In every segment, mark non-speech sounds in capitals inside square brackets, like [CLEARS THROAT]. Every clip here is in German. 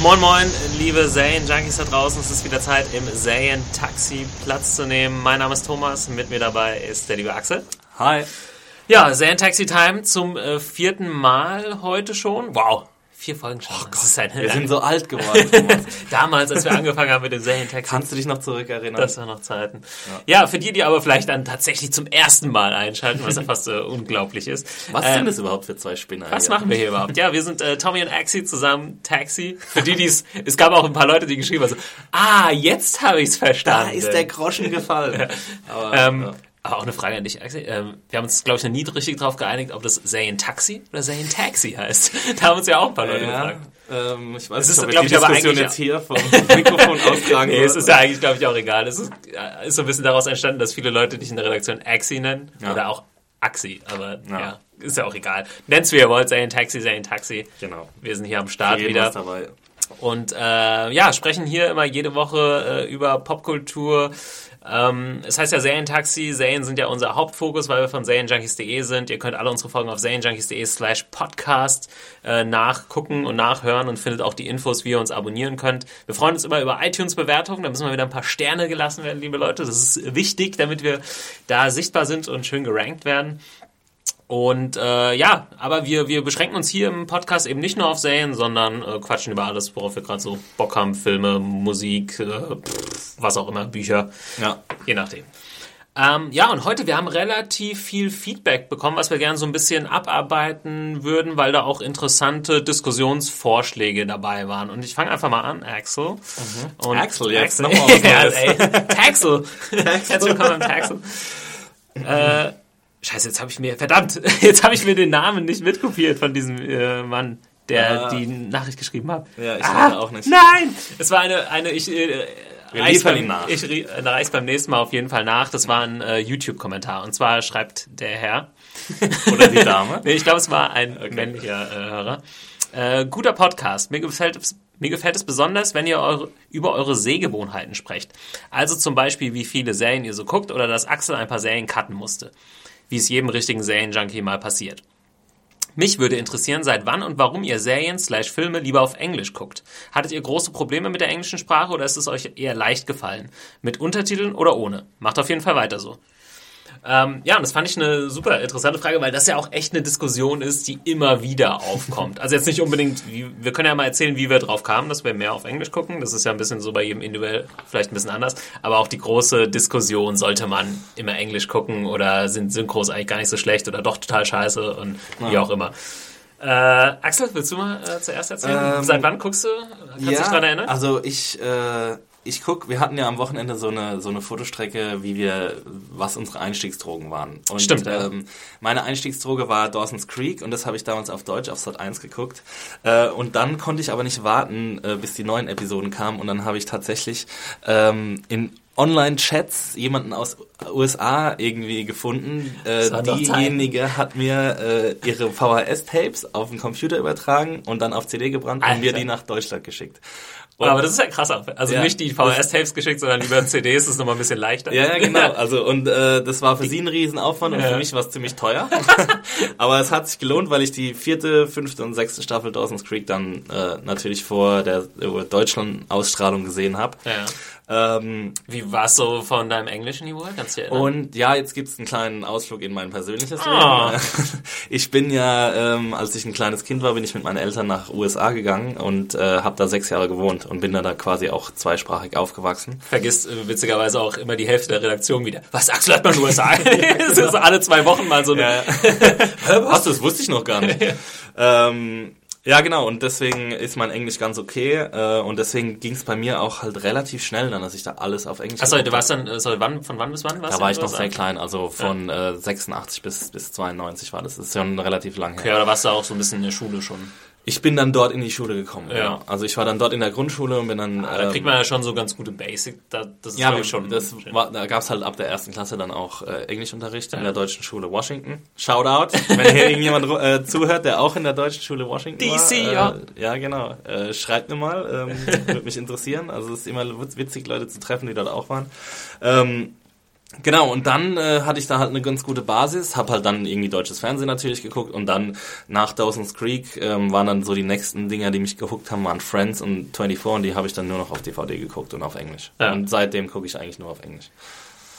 Moin moin, liebe Serien-Junkies da draußen. Es ist wieder Zeit, im Serien-Taxi Platz zu nehmen. Mein Name ist Thomas, mit mir dabei ist der liebe Axel. Hi. Ja, Serien-Taxi-Time zum äh, vierten Mal heute schon. Wow, vier Folgen schon. ist ein Wir sind so alt [LAUGHS] geworden. Damals, als wir angefangen haben mit dem Serien-Taxi. Kannst du dich noch zurückerinnern? Das waren noch Zeiten. Ja. für die, die aber vielleicht dann tatsächlich zum ersten Mal einschalten, was ja fast äh, unglaublich ist. Was Ähm, sind das überhaupt für zwei Spinner? Was hier? machen wir hier überhaupt? Ja, wir sind äh, Tommy und Axie zusammen, Taxi. Für die, die es, es gab auch ein paar Leute, die geschrieben haben, so, ah, jetzt habe ich es Da verstanden. ist der Groschen gefallen. [LAUGHS] Aber, ähm, ja. Aber auch eine Frage an dich, Axie. Ähm, wir haben uns, glaube ich, noch nie richtig drauf geeinigt, ob das Zayn Taxi oder Zayn Taxi heißt. [LAUGHS] Da haben uns ja auch ein paar Leute ja, gefragt. ähm, ich weiß nicht, ist, ob ich die ich, aber Diskussion eigentlich- jetzt hier vom [LAUGHS] Mikrofon austragen Nee, es ist ja eigentlich, glaube ich, auch egal. Es ist, ja, ist so ein bisschen daraus entstanden, dass viele Leute dich in der Redaktion Axie nennen. Ja. Oder auch Axi, aber ja. Ja. ist ja auch egal. Nennt's wie ihr wollt, Zayn Taxi, Zayn Taxi. Genau. Wir sind hier am Start Jeden wieder. dabei. Und äh, ja, sprechen hier immer jede Woche äh, über Popkultur. Ähm, es heißt ja Serientaxi. Serien sind ja unser Hauptfokus, weil wir von serienjunkies.de sind. Ihr könnt alle unsere Folgen auf serienjunkies.de slash podcast äh, nachgucken und nachhören und findet auch die Infos, wie ihr uns abonnieren könnt. Wir freuen uns immer über iTunes-Bewertungen. Da müssen wir wieder ein paar Sterne gelassen werden, liebe Leute. Das ist wichtig, damit wir da sichtbar sind und schön gerankt werden. Und äh, ja, aber wir, wir beschränken uns hier im Podcast eben nicht nur auf Serien, sondern äh, quatschen über alles, worauf wir gerade so Bock haben. Filme, Musik, äh, pff, was auch immer, Bücher, Ja. je nachdem. Ähm, ja, und heute, wir haben relativ viel Feedback bekommen, was wir gerne so ein bisschen abarbeiten würden, weil da auch interessante Diskussionsvorschläge dabei waren. Und ich fange einfach mal an, Axel. Mhm. Axel, jetzt Axel. nochmal was [LAUGHS] Neues. ey, Taxel. Herzlich willkommen Taxel. Äh, Scheiße, jetzt habe ich mir, verdammt, [LAUGHS] jetzt habe ich mir den Namen nicht mitkopiert von diesem äh, Mann, der Ah. die Nachricht geschrieben hat. Ja, ich ah, auch nicht. Nein! Es war eine, eine ich, äh, Wir liefern beim- nach. Ich äh, reich's beim nächsten Mal auf jeden Fall nach. Das war ein äh, YouTube-Kommentar. Und zwar schreibt der Herr, [LAUGHS] Oder die Dame. [LAUGHS] nee, ich glaube, es war ein männlicher äh, Hörer. Äh, guter Podcast. Mir gefällt es. Mir gefällt es besonders, wenn ihr eure, über eure Sehgewohnheiten sprecht. Also zum Beispiel, wie viele Serien ihr so guckt oder dass Axel ein paar Serien cutten musste. Wie es jedem richtigen Serienjunkie mal passiert. Mich würde interessieren, seit wann und warum ihr Serien slash Filme lieber auf Englisch guckt. Hattet ihr große Probleme mit der englischen Sprache oder ist es euch eher leicht gefallen? Mit Untertiteln oder ohne? Macht auf jeden Fall weiter so. Ähm, ja, und das fand ich eine super interessante Frage, weil das ja auch echt eine Diskussion ist, die immer wieder aufkommt. Also jetzt nicht unbedingt, wie, wir können ja mal erzählen, wie wir drauf kamen, dass wir mehr auf Englisch gucken. Das ist ja ein bisschen so bei jedem individuell vielleicht ein bisschen anders. Aber auch die große Diskussion, sollte man immer Englisch gucken oder sind Synchros eigentlich gar nicht so schlecht oder doch total scheiße und wie auch immer. Äh, Axel, willst du mal äh, zuerst erzählen? Ähm, Seit wann guckst du? Kannst du dich daran erinnern? Also ich, äh, ich guck, wir hatten ja am Wochenende so eine so eine Fotostrecke, wie wir, was unsere Einstiegsdrogen waren. Und, Stimmt, ähm, meine Einstiegsdroge war Dawson's Creek und das habe ich damals auf Deutsch auf Sat 1 geguckt. Äh, und dann konnte ich aber nicht warten, äh, bis die neuen Episoden kamen und dann habe ich tatsächlich ähm, in Online-Chats jemanden aus USA irgendwie gefunden. Äh, diejenige hat mir äh, ihre VHS-Tapes auf den Computer übertragen und dann auf CD gebrannt und mir Alter. die nach Deutschland geschickt. Aber das ist ja krass. Also Ja. nicht die VHS-Tapes geschickt, sondern über CDs ist es nochmal ein bisschen leichter. Ja, ja, genau. [LAUGHS] Also und äh, das war für sie ein Riesenaufwand und Ja. für mich war es ziemlich teuer. [LAUGHS] Aber es hat sich gelohnt, weil ich die vierte, fünfte und sechste Staffel Dawson's Creek dann äh, natürlich vor der äh, Deutschland-Ausstrahlung gesehen habe. Ja. Ähm, Wie war so von deinem englischen Niveau? Kannst du erinnern? und ja, jetzt gibt's einen kleinen Ausflug in mein persönliches Ah. Leben. [LAUGHS] Ich bin ja, ähm, als ich ein kleines Kind war, bin ich mit meinen Eltern nach USA gegangen und äh, habe da sechs Jahre gewohnt und bin da, da quasi auch zweisprachig aufgewachsen. Vergisst äh, witzigerweise auch immer die Hälfte der Redaktion wieder. Was, Axel hat man in den USA? das ist alle zwei Wochen mal so eine... Hä, [LAUGHS] Was? Das wusste ich noch gar nicht. [LAUGHS] ähm, Ja, genau. Und deswegen ist mein Englisch ganz okay. Äh, und deswegen ging es bei mir auch halt relativ schnell dann, dass ich da alles auf Englisch Achso, du warst dann, äh, sorry, wann, von wann bis wann warst Da du war in ich noch sehr klein, also von äh, 86 bis, bis 92 war das. Das ist schon relativ lang her. Okay, oder warst du auch so ein bisschen in der Schule schon? Ich bin dann dort in die Schule gekommen. Ja. Ja. Also ich war dann dort in der Grundschule und bin dann. Ah, da ähm, kriegt man ja schon so ganz gute Basic. Da, das ist, ja, ich, schon. das war, da gab es halt ab der ersten Klasse dann auch äh, Englischunterricht in der deutschen Schule Washington. Shoutout, wenn hier [LAUGHS] irgendjemand äh, zuhört, der auch in der deutschen Schule Washington DC, war. ja. Äh, ja, genau. Äh, schreibt mir mal, ähm, [LAUGHS] würde mich interessieren. Also es ist immer witzig, Leute zu treffen, die dort auch waren. Ähm, Genau, und dann äh, hatte ich da halt eine ganz gute Basis, habe halt dann irgendwie deutsches Fernsehen natürlich geguckt und dann nach Dawson's Creek ähm, waren dann so die nächsten Dinger, die mich gehuckt haben, waren Friends und 24 und die habe ich dann nur noch auf DVD geguckt und auf Englisch. Ja. Und seitdem gucke ich eigentlich nur auf Englisch.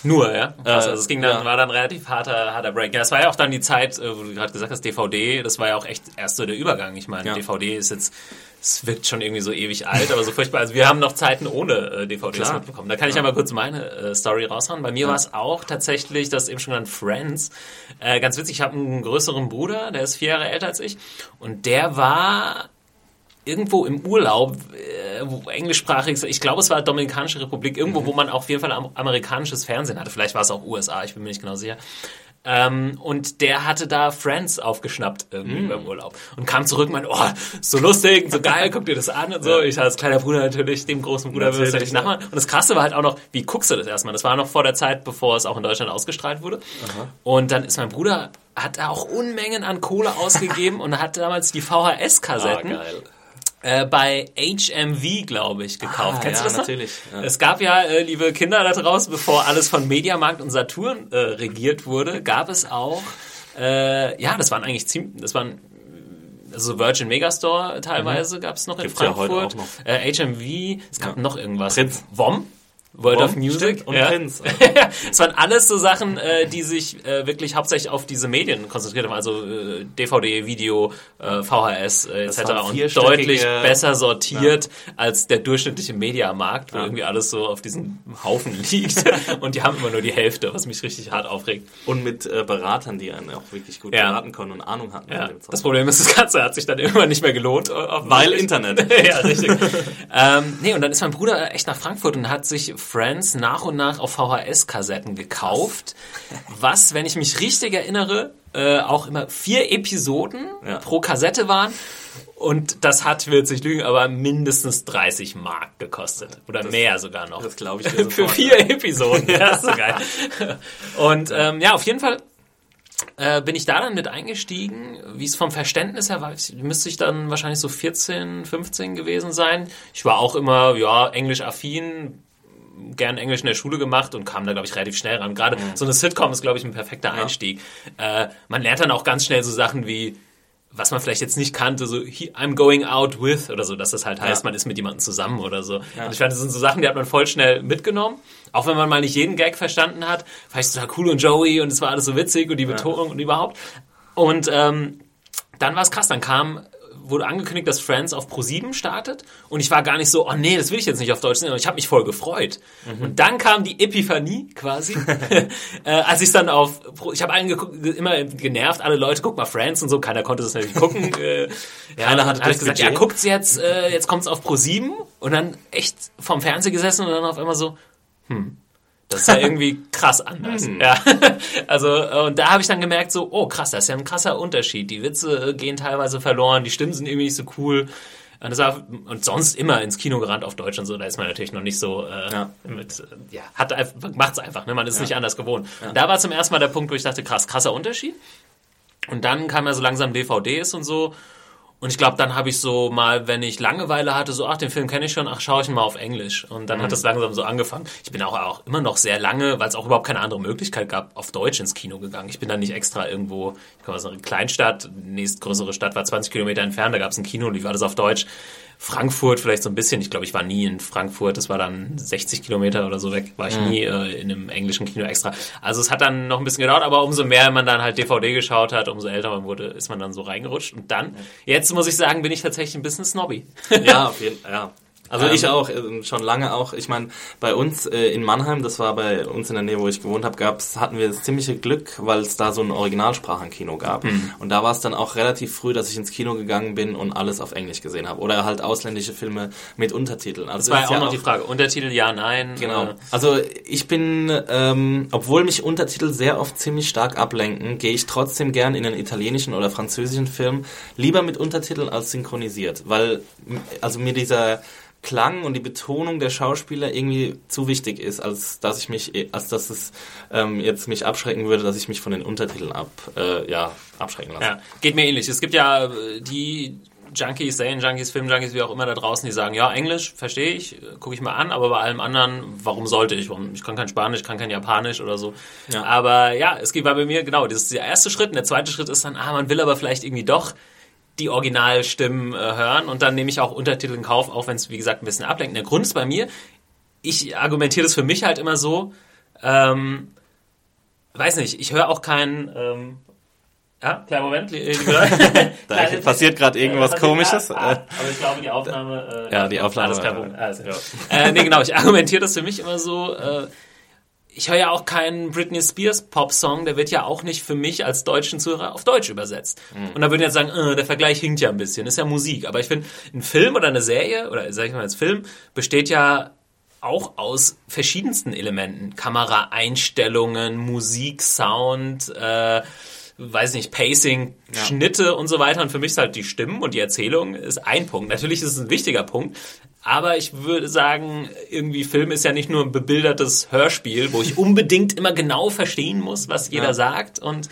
Nur, ja? Krass, also es ging dann, ja. war dann relativ harter, harter Break. Ja, es war ja auch dann die Zeit, äh, wo du gerade gesagt hast, DVD, das war ja auch echt erst so der Übergang. Ich meine, Ja. DVD ist jetzt, es wirkt schon irgendwie so ewig alt, aber so furchtbar. Also wir haben noch Zeiten ohne äh, DVDs Klar. mitbekommen. Da kann ich einmal kurz meine äh, Story raushauen. Bei mir war es auch tatsächlich, das eben schon genannt, Friends. Äh, ganz witzig, ich habe einen größeren Bruder, der ist vier Jahre älter als ich und der war irgendwo im Urlaub, äh, wo englischsprachig, ich glaube, es war Dominikanische Republik, irgendwo, wo man auf jeden Fall am, amerikanisches Fernsehen hatte. Vielleicht war es auch USA, ich bin mir nicht genau sicher. Ähm, und der hatte da Friends aufgeschnappt irgendwie beim Urlaub und kam zurück und meinte, oh, so lustig, so geil, guck dir das an und so. Ich als kleiner Bruder natürlich, dem großen Bruder Natürlich, natürlich nachmachen. Und das Krasse war halt auch noch, wie guckst du das erstmal? Das war noch vor der Zeit, bevor es auch in Deutschland ausgestrahlt wurde. Und dann ist mein Bruder, hat da auch Unmengen an Kohle ausgegeben [LAUGHS] und hat damals die VHS-Kassetten Ah, geil. Äh, bei HMV, glaube ich, gekauft. Ah, Kennst ja, du das natürlich, ja. Es gab ja, äh, liebe Kinder da draußen, bevor alles von Mediamarkt und Saturn äh, regiert wurde, gab es auch, äh, ja, das waren eigentlich ziemlich, das waren also Virgin Megastore teilweise gab es noch in Mhm. Gibt's ja heute Frankfurt. auch noch. Äh, HMV, es gab Ja. noch irgendwas. Prinz. WOM? World WOM, of Music. und Prinz. [LAUGHS] es waren alles so Sachen, äh, die sich äh, wirklich hauptsächlich auf diese Medien konzentriert haben, also äh, DVD, Video, äh, VHS äh, etc. und deutlich besser sortiert als der durchschnittliche Mediamarkt, wo irgendwie alles so auf diesem Haufen [LAUGHS] liegt und die haben immer nur die Hälfte, was mich richtig hart aufregt. Und mit äh, Beratern, die einen auch wirklich gut Ja. beraten konnten und Ahnung hatten. Ja, das Problem ist, das Ganze hat sich dann irgendwann nicht mehr gelohnt. Weil Internet. [LAUGHS] ja, richtig. ähm, nee, und dann ist mein Bruder echt nach Frankfurt und hat sich Friends nach und nach auf VHS-Kassetten gekauft. Was, wenn ich mich richtig erinnere, äh, auch immer vier Episoden Ja. pro Kassette waren. Und das hat, will jetzt nicht lügen, aber mindestens 30 Mark gekostet. Oder mehr sogar noch. das glaub ich dir [LAUGHS] Für sofort, vier Episoden. [LAUGHS] Ja, ist so geil. Und ähm, ja, auf jeden Fall äh, bin ich da dann mit eingestiegen. Wie es vom Verständnis her war, ich- müsste ich dann wahrscheinlich so 14, 15 gewesen sein. Ich war auch immer, ja, englisch-affin, gern Englisch in der Schule gemacht und kam da, glaube ich, relativ schnell ran. Gerade so eine Sitcom ist, glaube ich, ein perfekter Einstieg. Äh, man lernt dann auch ganz schnell so Sachen wie, was man vielleicht jetzt nicht kannte, so I'm going out with oder so, dass das halt heißt, man ist mit jemandem zusammen oder so. Und ich fand, das sind so Sachen, die hat man voll schnell mitgenommen. Auch wenn man mal nicht jeden Gag verstanden hat, fand ich total cool und Joey und es war alles so witzig und die Betonung und überhaupt. Und ähm, dann war es krass, dann kam wurde angekündigt, dass Friends auf Pro7 startet und ich war gar nicht so, oh nee, das will ich jetzt nicht auf Deutsch sehen, und ich habe mich voll gefreut. Und dann kam die Epiphanie quasi, [LAUGHS] äh, als ich dann auf, Pro, ich habe allen immer genervt, alle Leute, guck mal Friends und so, keiner konnte das natürlich gucken. [LAUGHS] äh, ja, Keiner hatte ich das gesagt, Budget. ja, guckt's jetzt, äh, jetzt kommt's auf Pro7 und dann echt vom Fernseher gesessen und dann auf einmal so, hm, das ist ja irgendwie krass anders. Hm. Ja. [LAUGHS] Also, äh, und da habe ich dann gemerkt, so, oh krass, das ist ja ein krasser Unterschied. Die Witze gehen teilweise verloren, die Stimmen sind irgendwie nicht so cool. Und, war, und sonst immer ins Kino gerannt auf Deutsch und so, da ist man natürlich noch nicht so äh, Ja. mit, äh, ja, hat einfach, macht's einfach, ne? Man ist nicht anders gewohnt. Und da war zum ersten Mal der Punkt, wo ich dachte, krass, krasser Unterschied. Und dann kam ja so langsam DVDs und so. Und ich glaube, dann habe ich so mal, wenn ich Langeweile hatte, so, ach, den Film kenne ich schon, ach, schaue ich ihn mal auf Englisch. Und dann hat das langsam so angefangen. Ich bin auch, auch immer noch sehr lange, weil es auch überhaupt keine andere Möglichkeit gab, auf Deutsch ins Kino gegangen. Ich bin dann nicht extra irgendwo, ich komme aus einer Kleinstadt, nächstgrößere Stadt war 20 Kilometer entfernt, da gab es ein Kino, lief alles auf Deutsch. Frankfurt vielleicht so ein bisschen. Ich glaube, ich war nie in Frankfurt. Das war dann 60 Kilometer oder so weg. War ich nie äh, in einem englischen Kino extra. Also es hat dann noch ein bisschen gedauert, aber umso mehr man dann halt DVD geschaut hat, umso älter man wurde, ist man dann so reingerutscht. Und dann, jetzt muss ich sagen, bin ich tatsächlich ein bisschen snobby. Ja, [LAUGHS] auf jeden Fall. Ja. Also Ähm, ich auch, äh, schon lange auch. Ich meine, bei uns äh, in Mannheim, das war bei uns in der Nähe, wo ich gewohnt habe, gab's, hatten wir das ziemliche Glück, weil es da so ein Originalsprachenkino gab. Mhm. Und da war es dann auch relativ früh, dass ich ins Kino gegangen bin und alles auf Englisch gesehen habe. Oder halt ausländische Filme mit Untertiteln. Also Das war ja auch noch die Frage. Untertitel ja, nein. Genau. Äh, Also ich bin, ähm, obwohl mich Untertitel sehr oft ziemlich stark ablenken, gehe ich trotzdem gern in einen italienischen oder französischen Film lieber mit Untertiteln als synchronisiert, weil also mir dieser Klang und die Betonung der Schauspieler irgendwie zu wichtig ist, als dass ich mich, als dass es ähm, jetzt mich abschrecken würde, dass ich mich von den Untertiteln ab, äh, ja, abschrecken lasse. Ja, geht mir ähnlich. Es gibt ja äh, die Junkies, Serien-Junkies, Film-Junkies, wie auch immer da draußen, die sagen, ja, Englisch verstehe ich, gucke ich mal an, aber bei allem anderen, warum sollte ich? Warum? Ich kann kein Spanisch, kann kein Japanisch oder so. Ja. Aber ja, es geht war bei mir genau, das ist der erste Schritt und der zweite Schritt ist dann, ah, man will aber vielleicht irgendwie doch die Originalstimmen äh, hören und dann nehme ich auch Untertitel in Kauf, auch wenn es, wie gesagt, ein bisschen ablenkt. Der Grund ist bei mir, ich argumentiere das für mich halt immer so, ähm, weiß nicht, ich höre auch keinen, ähm, ja, kleinen Moment, Leute. [LAUGHS] [LAUGHS] Da passiert gerade irgendwas äh, passiert Komisches. grad, ah, aber ich glaube, die Aufnahme. Äh, Ja, die Aufnahme- Alles Problem. Also, äh, nee, genau, ich argumentiere das für mich immer so. Äh, ich höre ja auch keinen Britney Spears Pop-Song, der wird ja auch nicht für mich als deutschen Zuhörer auf Deutsch übersetzt. Und da würden jetzt sagen, äh, der Vergleich hinkt ja ein bisschen, ist ja Musik. Aber ich finde, ein Film oder eine Serie, oder sag ich mal als Film, besteht ja auch aus verschiedensten Elementen. Kameraeinstellungen, Musik, Sound, äh, weiß nicht, Pacing, Schnitte und so weiter. Und für mich ist halt die Stimmen und die Erzählung ist ein Punkt. Natürlich ist es ein wichtiger Punkt. Aber ich würde sagen, irgendwie Film ist ja nicht nur ein bebildertes Hörspiel, wo ich [LAUGHS] unbedingt immer genau verstehen muss, was jeder Ja. sagt. Und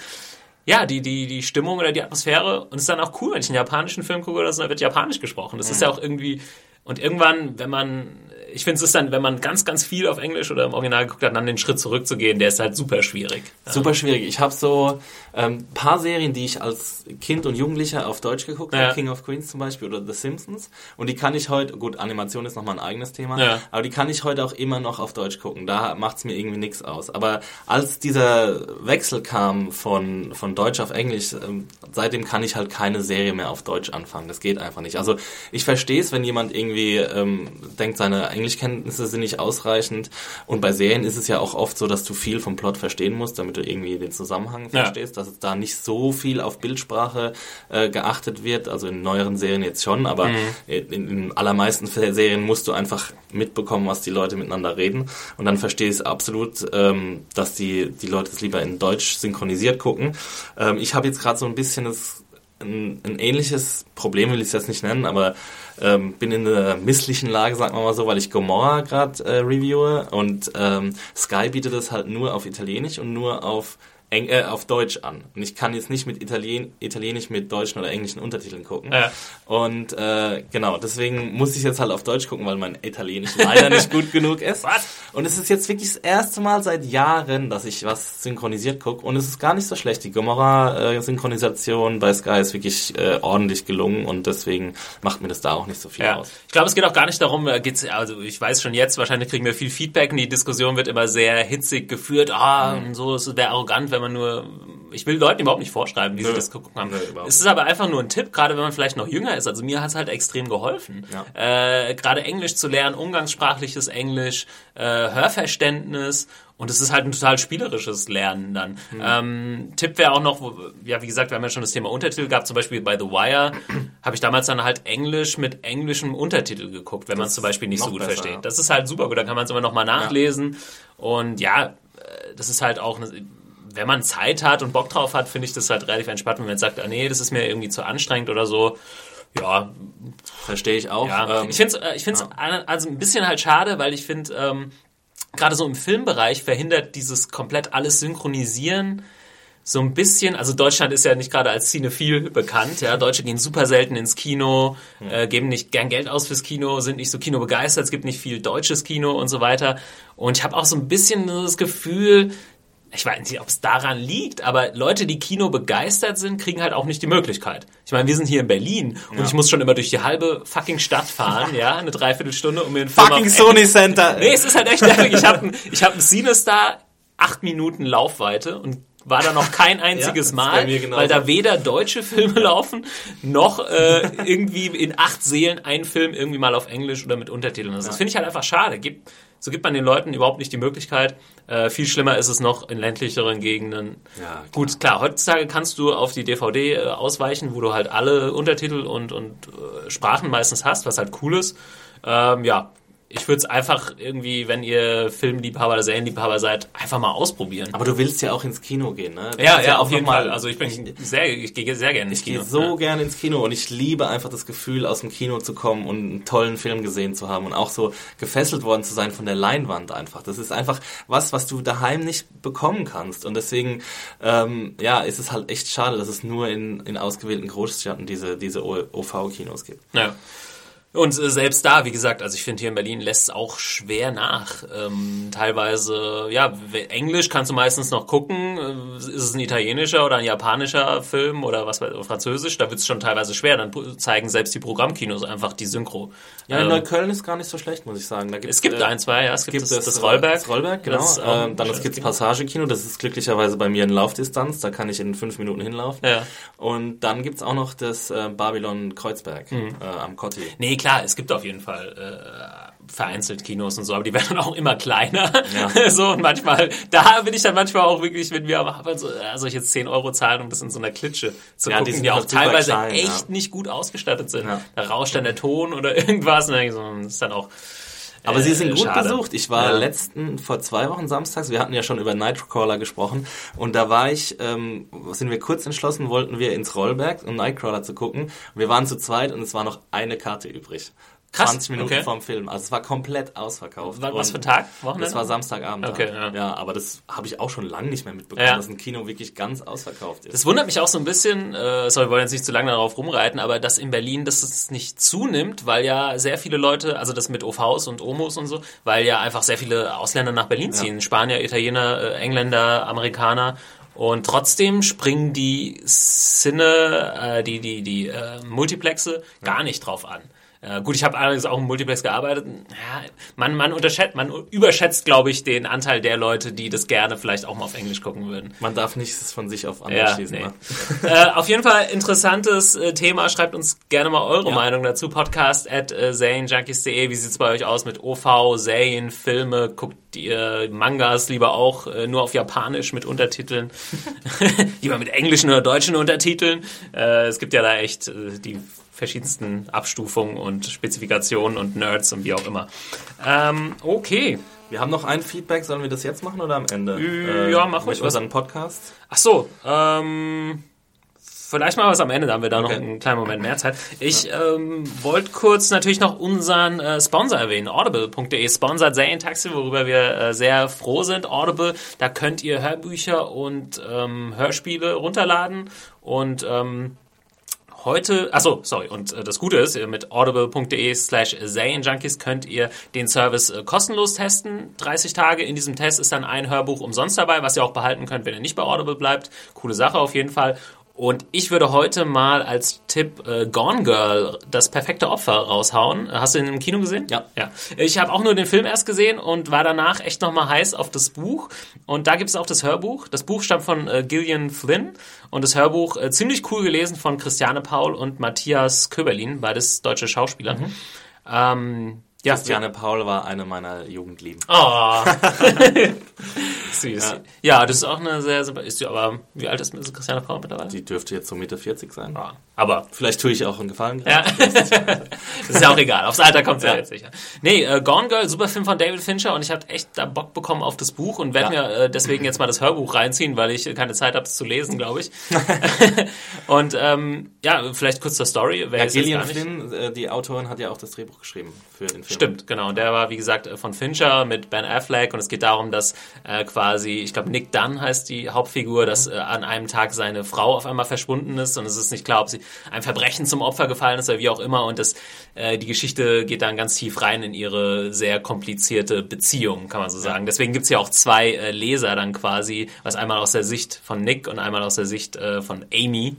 ja, die, die, die Stimmung oder die Atmosphäre. Und es ist dann auch cool, wenn ich einen japanischen Film gucke oder so, da wird Japanisch gesprochen. Das ist ja auch irgendwie. Und irgendwann, wenn man. Ich finde, es ist dann, wenn man ganz, ganz viel auf Englisch oder im Original geguckt hat, dann den Schritt zurückzugehen, der ist halt super schwierig. Super schwierig. Ich habe so ein ähm, paar Serien, die ich als Kind und Jugendlicher auf Deutsch geguckt Ja. habe, King of Queens zum Beispiel oder The Simpsons. Und die kann ich heute, gut, Animation ist nochmal ein eigenes Thema, Ja. aber die kann ich heute auch immer noch auf Deutsch gucken. Da macht's mir irgendwie nichts aus. Aber als dieser Wechsel kam von, von Deutsch auf Englisch, ähm, seitdem kann ich halt keine Serie mehr auf Deutsch anfangen. Das geht einfach nicht. Also ich verstehe es, wenn jemand irgendwie ähm, denkt, seine Englischkenntnisse sind nicht ausreichend. Und bei Serien ist es ja auch oft so, dass du viel vom Plot verstehen musst, damit du irgendwie den Zusammenhang Ja. verstehst, dass es da nicht so viel auf Bildsprache äh, geachtet wird. Also in neueren Serien jetzt schon, aber in, in den allermeisten Serien musst du einfach mitbekommen, was die Leute miteinander reden. Und dann verstehe ich es absolut, ähm, dass die, die Leute es lieber in Deutsch synchronisiert gucken. Ähm, ich habe jetzt gerade so ein bisschen das ein, ein ähnliches Problem will ich es jetzt nicht nennen, aber ähm, bin in einer misslichen Lage, sagen wir mal so, weil ich Gomorra gerade äh, reviewe und ähm, Sky bietet das halt nur auf Italienisch und nur auf Eng äh, auf Deutsch an. Und ich kann jetzt nicht mit Italien Italienisch mit deutschen oder englischen Untertiteln gucken. Ja. Und äh, genau, deswegen muss ich jetzt halt auf Deutsch gucken, weil mein Italienisch leider nicht gut genug ist. Was? Und es ist jetzt wirklich das erste Mal seit Jahren, dass ich was synchronisiert gucke. Und es ist gar nicht so schlecht. Die Gomorra-Synchronisation bei Sky ist wirklich äh, ordentlich gelungen und deswegen macht mir das da auch nicht so viel Ja, aus. ich glaube, es geht auch gar nicht darum, da geht's, also ich weiß schon jetzt, wahrscheinlich kriegen wir viel Feedback und die Diskussion wird immer sehr hitzig geführt. Ah, Mhm. so, es wäre arrogant, wenn man nur, ich will Leuten überhaupt nicht vorschreiben, wie sie Nö. das geguckt haben. Nö, es ist aber einfach nur ein Tipp, gerade wenn man vielleicht noch jünger ist. Also mir hat es halt extrem geholfen. Ja. Äh, gerade Englisch zu lernen, umgangssprachliches Englisch, äh, Hörverständnis und es ist halt ein total spielerisches Lernen dann. Mhm. Ähm, Tipp wäre auch noch, wo, ja, wie gesagt, wir haben ja schon das Thema Untertitel gehabt, zum Beispiel bei The Wire [CLEARS THROAT] habe ich damals dann halt Englisch mit englischem Untertitel geguckt, wenn man es zum Beispiel nicht so gut besser, versteht. ja. Das ist halt super gut, dann kann man es immer noch mal nachlesen und ja, äh, das ist halt auch eine, wenn man Zeit hat und Bock drauf hat, finde ich das halt relativ entspannt, wenn man jetzt sagt, ah, nee, das ist mir irgendwie zu anstrengend oder so. Ja, Verstehe ich auch. ja. Ähm, ich finde es ich find's also ein bisschen halt schade, weil ich finde, ähm, gerade so im Filmbereich verhindert dieses komplett alles Synchronisieren so ein bisschen, also Deutschland ist ja nicht gerade als Cinephil bekannt, ja, Deutsche gehen super selten ins Kino, äh, geben nicht gern Geld aus fürs Kino, sind nicht so kinobegeistert, es gibt nicht viel deutsches Kino und so weiter und ich habe auch so ein bisschen das Gefühl, ich weiß nicht, ob es daran liegt, aber Leute, die Kino begeistert sind, kriegen halt auch nicht die Möglichkeit. Ich meine, wir sind hier in Berlin und ich muss schon immer durch die halbe fucking Stadt fahren, ja, eine Dreiviertelstunde, um mir einen Film fucking Sony Center. Nee, es ist halt echt nervig. Ich habe ich hab einen CineStar, acht Minuten Laufweite und war da noch kein einziges ist Mal, weil da weder deutsche Filme laufen, noch äh, irgendwie in acht Seelen ein Film irgendwie mal auf Englisch oder mit Untertiteln. ist. Das finde ich halt einfach schade. Gibt, so gibt man den Leuten überhaupt nicht die Möglichkeit. Äh, viel schlimmer ist es noch in ländlicheren Gegenden. Ja, klar. Gut, klar, heutzutage kannst du auf die DVD äh, ausweichen, wo du halt alle Untertitel und, und äh, Sprachen meistens hast, was halt cool ist. Ähm, ja, ich würde es einfach irgendwie, wenn ihr Filmliebhaber oder Serienliebhaber seid, einfach mal ausprobieren. Aber du willst ja auch ins Kino gehen, ne? Das ja, ja, auf jeden mal- Fall. Also ich bin sehr, ich gehe sehr gerne ins Ich gehe Kino. so ja. gerne ins Kino und ich liebe einfach das Gefühl, aus dem Kino zu kommen und einen tollen Film gesehen zu haben und auch so gefesselt worden zu sein von der Leinwand einfach. Das ist einfach was, was du daheim nicht bekommen kannst. Und deswegen, ähm, ja, ist es halt echt schade, dass es nur in, in ausgewählten Großstädten diese, diese OV-Kinos gibt. Ja. Und äh, selbst da, wie gesagt, also ich finde hier in Berlin lässt es auch schwer nach. Ähm, teilweise, ja, Englisch kannst du meistens noch gucken. Äh, ist es ein italienischer oder ein japanischer Film oder was weiß oder Französisch? Da wird es schon teilweise schwer. Dann zeigen selbst die Programmkinos einfach die Synchro. Ja, in Ähm, Neukölln ist gar nicht so schlecht, muss ich sagen. Da es gibt äh, ein, zwei, ja. Es gibt, gibt das, das Rollberg. Das Rollberg, genau. Das ähm, dann gibt es Kino. Passagekino, das ist glücklicherweise bei mir in Laufdistanz, da kann ich in fünf Minuten hinlaufen. Ja. Und dann gibt es auch noch das äh, Babylon Kreuzberg Mhm. äh, am Kotti. Nee, klar, es gibt auf jeden Fall äh, vereinzelt Kinos und so, aber die werden dann auch immer kleiner. Ja. [LAUGHS] so und manchmal, da bin ich dann manchmal auch wirklich, wenn wir aber so, äh, soll ich jetzt 10 Euro zahlen, um das in so einer Klitsche zu Ja, die gucken, sind die, auch teilweise klein, echt ja. nicht gut ausgestattet sind. Ja. Da rauscht dann der Ton oder [LAUGHS] irgendwas und dann das ist dann auch. Aber äh, sie sind gut schade. besucht. Ich war Ja. letzten, vor zwei Wochen samstags, wir hatten ja schon über Nightcrawler gesprochen und da war ich, ähm, sind wir kurz entschlossen, wollten wir ins Rollberg, um Nightcrawler zu gucken. Wir waren zu zweit und es war noch eine Karte übrig. Krass, 20 Minuten okay. vorm Film. Also es war komplett ausverkauft. Was- was für ein Tag? Wochenende? Das war Samstagabend. Okay, ja. ja. aber das habe ich auch schon lange nicht mehr mitbekommen, Ja. dass ein Kino wirklich ganz ausverkauft ist. Das wundert mich auch so ein bisschen, äh, sorry, wir wollen jetzt nicht zu lange darauf rumreiten, aber dass in Berlin das es nicht zunimmt, weil ja sehr viele Leute, also das mit OVs und OMOs und so, weil ja einfach sehr viele Ausländer nach Berlin ziehen. Spanier, Italiener, äh, Engländer, Amerikaner. Und trotzdem springen die Cine, äh, die, die, die äh, Multiplexe gar nicht drauf an. Äh, gut, ich habe allerdings auch im Multiplex gearbeitet. Ja, man, man unterschätzt, man überschätzt, glaube ich, den Anteil der Leute, die das gerne vielleicht auch mal auf Englisch gucken würden. Man darf nichts von sich auf andere Ja, schließen. nee. ne? [LAUGHS] äh, auf jeden Fall interessantes äh, Thema. Schreibt uns gerne mal eure Ja. Meinung dazu. Podcast at äh, ZaneJunkies.de. Wie sieht's bei euch aus mit OV, Serien, Filme? Guckt ihr Mangas lieber auch äh, nur auf Japanisch mit Untertiteln? [LAUGHS] [LAUGHS] lieber mit englischen oder deutschen Untertiteln? Äh, es gibt ja da echt äh, die verschiedensten Abstufungen und Spezifikationen und Nerds und wie auch immer. Ähm, okay. Wir haben noch ein Feedback, sollen wir das jetzt machen oder am Ende? Äh, ja, mach ruhig Mit unseren Podcast. Ach so, ähm, vielleicht mal was am Ende, da haben wir da noch Okay. einen kleinen Moment mehr Zeit. Ich ähm, wollte kurz natürlich noch unseren äh, Sponsor erwähnen, audible.de sponsert Serientaxi, worüber wir äh, sehr froh sind. Audible, da könnt ihr Hörbücher und ähm, Hörspiele runterladen und ähm, Heute, achso, sorry, und äh, das Gute ist, mit audible.de slash Junkies könnt ihr den Service äh, kostenlos testen, 30 Tage. In diesem Test ist dann ein Hörbuch umsonst dabei, was ihr auch behalten könnt, wenn ihr nicht bei Audible bleibt. Coole Sache auf jeden Fall. Und ich würde heute mal als Tipp äh, Gone Girl, das perfekte Opfer, raushauen. Hast du ihn im Kino gesehen? Ja. Ja. Ich habe auch nur den Film erst gesehen und war danach echt nochmal heiß auf das Buch. Und da gibt es auch das Hörbuch. Das Buch stammt von äh, Gillian Flynn und das Hörbuch äh, ziemlich cool gelesen von Christiane Paul und Matthias Köberlin, beides deutsche Schauspieler. Ähm, ja, Christiane Paul war eine meiner Jugendlieben. Oh. [LAUGHS] Süß. Ja. das ist auch eine sehr, sehr ist die, aber wie alt ist Christiane Paul mittlerweile? Die dürfte jetzt so Mitte 40 sein. Ja, aber Vielleicht tue ich auch einen Gefallen. ja. das [LAUGHS] ist ja auch egal. Aufs Alter kommt es ja. Ja. jetzt sicher. Nee, äh, Gone Girl, super Film von David Fincher und ich habe echt da Bock bekommen auf das Buch und werde Ja. mir äh, deswegen jetzt mal das Hörbuch reinziehen, weil ich keine Zeit habe, es zu lesen, glaube ich. [LAUGHS] und ähm, ja, vielleicht kurz zur Story. Wer Ja, Gillian Flynn, äh, die Autorin, hat ja auch das Drehbuch geschrieben für den Film. Stimmt, genau. Und der war, wie gesagt, von Fincher mit Ben Affleck und es geht darum, dass äh, quasi, ich glaube, Nick Dunn heißt die Hauptfigur, dass äh, an einem Tag seine Frau auf einmal verschwunden ist und es ist nicht klar, ob sie einem Verbrechen zum Opfer gefallen ist oder wie auch immer. Und das, äh, die Geschichte geht dann ganz tief rein in ihre sehr komplizierte Beziehung, kann man so sagen. Deswegen gibt's ja auch zwei äh, Leser dann quasi, was einmal aus der Sicht von Nick und einmal aus der Sicht äh, von Amy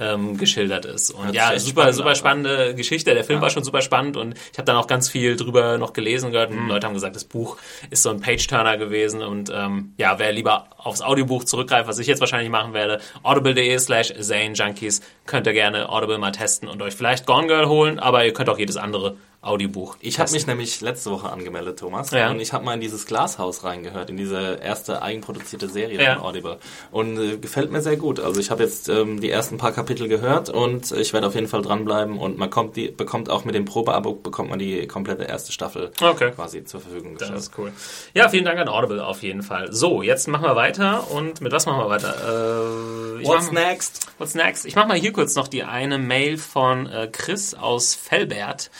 ähm, geschildert ist. Und Hört ja, super, spannend super an. spannende Geschichte. Der Film war schon super spannend und ich habe dann auch ganz viel viel drüber noch gelesen gehört. Und Leute haben gesagt, das Buch ist so ein Page-Turner gewesen. Und ähm, ja, wer lieber aufs Audiobuch zurückgreift, was ich jetzt wahrscheinlich machen werde, audible.de slash Zane Junkies, könnt ihr gerne Audible mal testen und euch vielleicht Gone Girl holen, aber ihr könnt auch jedes andere Audiobuch. Ich habe mich nämlich letzte Woche angemeldet, Thomas, Ja. und ich habe mal in dieses Glashaus reingehört, in diese erste eigenproduzierte Serie Ja. von Audible. Und äh, gefällt mir sehr gut. Also ich habe jetzt ähm, die ersten paar Kapitel gehört und ich werde auf jeden Fall dranbleiben und man kommt die, bekommt auch mit dem Probeabo bekommt man die komplette erste Staffel Okay. quasi zur Verfügung Das gestellt. ist cool. Ja, vielen Dank an Audible auf jeden Fall. So, jetzt machen wir weiter und mit was machen wir weiter? Äh, ich What's mach- next? What's next? Ich mache mal hier kurz noch die eine Mail von äh, Chris aus Fellbert.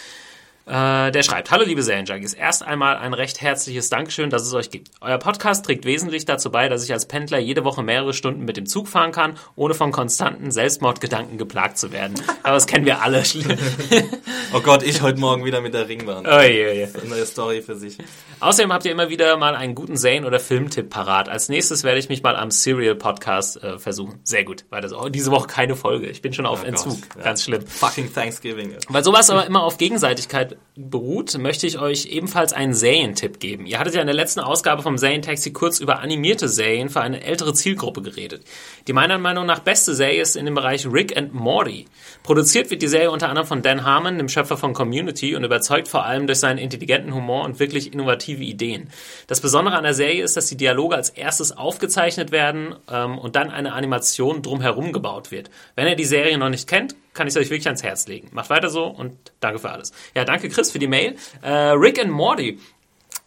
Äh, der schreibt, Hallo liebe Serienjunkies, erst einmal ein recht herzliches Dankeschön, dass es euch gibt. Euer Podcast trägt wesentlich dazu bei, dass ich als Pendler jede Woche mehrere Stunden mit dem Zug fahren kann, ohne von konstanten Selbstmordgedanken geplagt zu werden. [LAUGHS] Aber das kennen wir alle. [LAUGHS] Oh Gott, ich heute Morgen wieder mit der Ringbahn. Oje, oje. Eine neue Story für sich. Außerdem habt ihr immer wieder mal einen guten Serien- oder Filmtipp parat. Als nächstes werde ich mich mal am Serial-Podcast äh, versuchen. Sehr gut. Weiter so. Oh, diese Woche keine Folge. Ich bin schon auf Oh Entzug. Gott, ja. Ganz schlimm. Fucking Thanksgiving. Weil sowas aber immer auf Gegenseitigkeit beruht, möchte ich euch ebenfalls einen Serientipp geben. Ihr hattet ja in der letzten Ausgabe vom Serientaxi kurz über animierte Serien für eine ältere Zielgruppe geredet. Die meiner Meinung nach beste Serie ist in dem Bereich Rick and Morty. Produziert wird die Serie unter anderem von Dan Harmon, dem Schöpfer von Community, und überzeugt vor allem durch seinen intelligenten Humor und wirklich innovative Ideen. Das Besondere an der Serie ist, dass die Dialoge als erstes aufgezeichnet werden ähm, und dann eine Animation drumherum gebaut wird. Wenn ihr die Serie noch nicht kennt, kann ich es euch wirklich ans Herz legen. Macht weiter so und danke für alles. Ja, danke Chris für die Mail. Äh, Rick and Morty.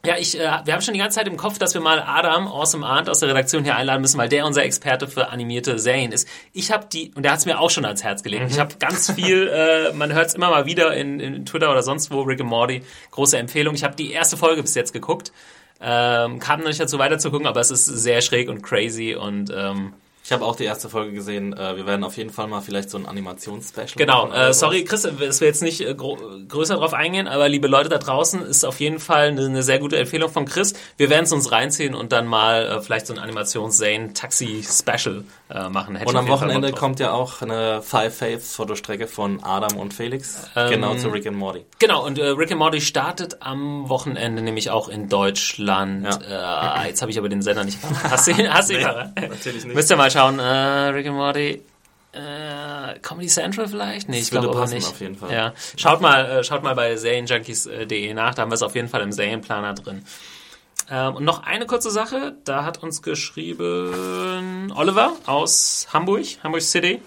Ja, ich, äh, wir haben schon die ganze Zeit im Kopf, dass wir mal Adam Awesome Arndt aus der Redaktion hier einladen müssen, weil der unser Experte für animierte Serien ist. Ich habe die, und der hat es mir auch schon ans Herz gelegt. Ich habe ganz viel, [LAUGHS] äh, man hört es immer mal wieder in, in Twitter oder sonst wo, Rick and Morty, große Empfehlung. Ich habe die erste Folge bis jetzt geguckt. Ähm, kam noch nicht dazu weiter zu gucken, aber es ist sehr schräg und crazy und ähm, Ich habe auch die erste Folge gesehen. Äh, wir werden auf jeden Fall mal vielleicht so ein Animationsspecial Genau, äh, sorry Chris, dass wir jetzt nicht äh, größer drauf eingehen, aber liebe Leute da draußen, ist auf jeden Fall eine, eine sehr gute Empfehlung von Chris. Wir werden es uns reinziehen und dann mal äh, vielleicht so ein Animations-Zane-Taxi-Special äh, machen. Hätte Und am Wochenende kommt ja auch eine Five Faiths Fotostrecke von Adam und Felix. Ähm, genau zu Rick and Morty. Genau, und äh, Rick and Morty startet am Wochenende nämlich auch in Deutschland. Äh, jetzt habe ich aber den Sender nicht. [LAUGHS] Hast du ihn, hast du ihn parat? natürlich nicht. Müsst ihr mal schauen, äh, Rick and Morty. Äh, Comedy Central vielleicht? Nee, ich glaube aber passen, nicht. auf jeden Fall. Ja. Schaut mal, äh, schaut mal bei serienjunkies.de nach, da haben wir es auf jeden Fall im Serienplaner drin. Ähm, und noch eine kurze Sache, da hat uns geschrieben Oliver aus Hamburg, Hamburg City.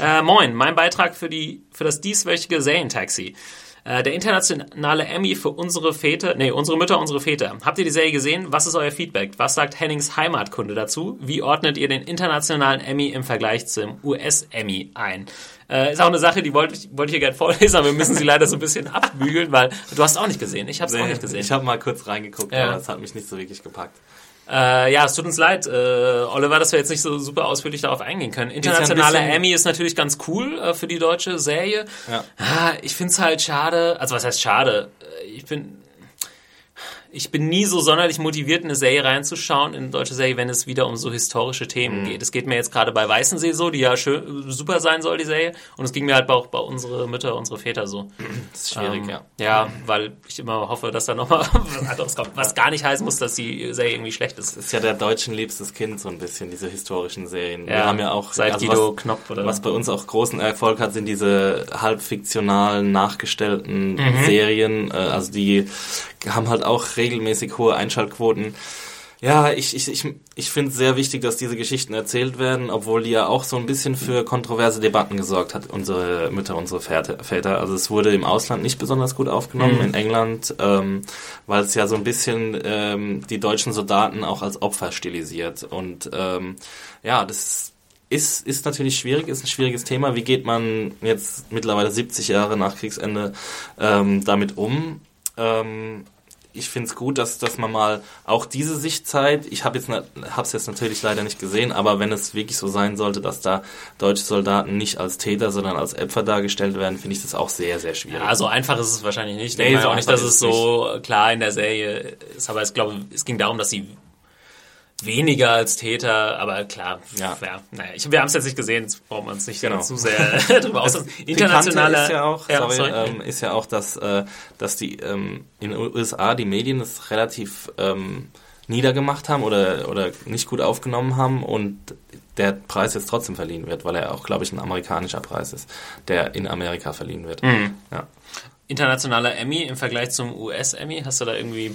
Äh, moin, mein Beitrag für, die, für das dieswöchige Serientaxi. Äh, der internationale Emmy für unsere Väter, nee, unsere Mütter, unsere Väter. Habt ihr die Serie gesehen? Was ist euer Feedback? Was sagt Hennings Heimatkunde dazu? Wie ordnet ihr den internationalen Emmy im Vergleich zum US-Emmy ein? Äh, ist auch eine Sache, die wollte ich, wollte ich hier gerne vorlesen, aber wir müssen sie leider so ein bisschen abbügeln, weil du hast auch nicht gesehen. Ich habe es auch nicht gesehen. Ich habe mal kurz reingeguckt, Ja. aber es hat mich nicht so wirklich gepackt. Äh, ja, es tut uns leid, äh, Oliver, dass wir jetzt nicht so super ausführlich darauf eingehen können. Internationale Emmy ist natürlich ganz cool äh, für die deutsche Serie. Ja. Ah, ich find's halt schade, also was heißt schade? Äh, Ich bin ich bin nie so sonderlich motiviert, in eine Serie reinzuschauen, in eine deutsche Serie, wenn es wieder um so historische Mhm. Themen geht. Es geht mir jetzt gerade bei Weißensee so, die ja schön, super sein soll, die Serie. Und es ging mir halt auch bei unsere Mütter, unsere Väter so. Das ist schwierig, Ähm, ja. Ja, weil ich immer hoffe, dass da nochmal [LAUGHS] was anderes kommt. Was gar nicht heißen muss, dass die Serie irgendwie schlecht ist. Das ist ja der deutschen liebstes Kind, so ein bisschen, diese historischen Serien. Wir Ja, haben ja auch, seit also Guido was, Knopp oder was bei uns auch großen Erfolg hat, sind diese halb fiktionalen, nachgestellten Mhm. Serien, äh, also die haben halt auch regelmäßig hohe Einschaltquoten. Ja, ich, ich, ich, ich finde es sehr wichtig, dass diese Geschichten erzählt werden, obwohl die ja auch so ein bisschen für kontroverse Debatten gesorgt hat, unsere Mütter, unsere Väter. Also es wurde im Ausland nicht besonders gut aufgenommen, Mhm. in England, ähm, weil es ja so ein bisschen ähm, die deutschen Soldaten auch als Opfer stilisiert. Und ähm, ja, das ist, ist natürlich schwierig, ist ein schwieriges Thema. Wie geht man jetzt mittlerweile 70 Jahre nach Kriegsende ähm, damit um? Ähm, ich finde es gut, dass, dass man mal auch diese Sicht zeigt. Ich habe jetzt hab's jetzt natürlich leider nicht gesehen, aber wenn es wirklich so sein sollte, dass da deutsche Soldaten nicht als Täter, sondern als Opfer dargestellt werden, finde ich das auch sehr, sehr schwierig. Ja, so einfach ist es wahrscheinlich nicht. Ich Nee, so mal auch nicht, dass es es so klar in der Serie ist, aber ich glaube, es ging darum, dass sie weniger als Täter, aber klar, Ja. ja. naja, ich, wir haben es jetzt nicht gesehen, jetzt brauchen wir uns nicht Genau. zu sehr drüber aus. Internationale ist ja auch, ja, sorry, sorry. ähm, ist ja auch, dass, äh, dass die ähm, in den USA die Medien das relativ ähm, niedergemacht haben oder, oder nicht gut aufgenommen haben und der Preis jetzt trotzdem verliehen wird, weil er auch, glaube ich, ein amerikanischer Preis ist, der in Amerika verliehen wird. Mhm. Ja. Internationaler Emmy im Vergleich zum US-Emmy, hast du da irgendwie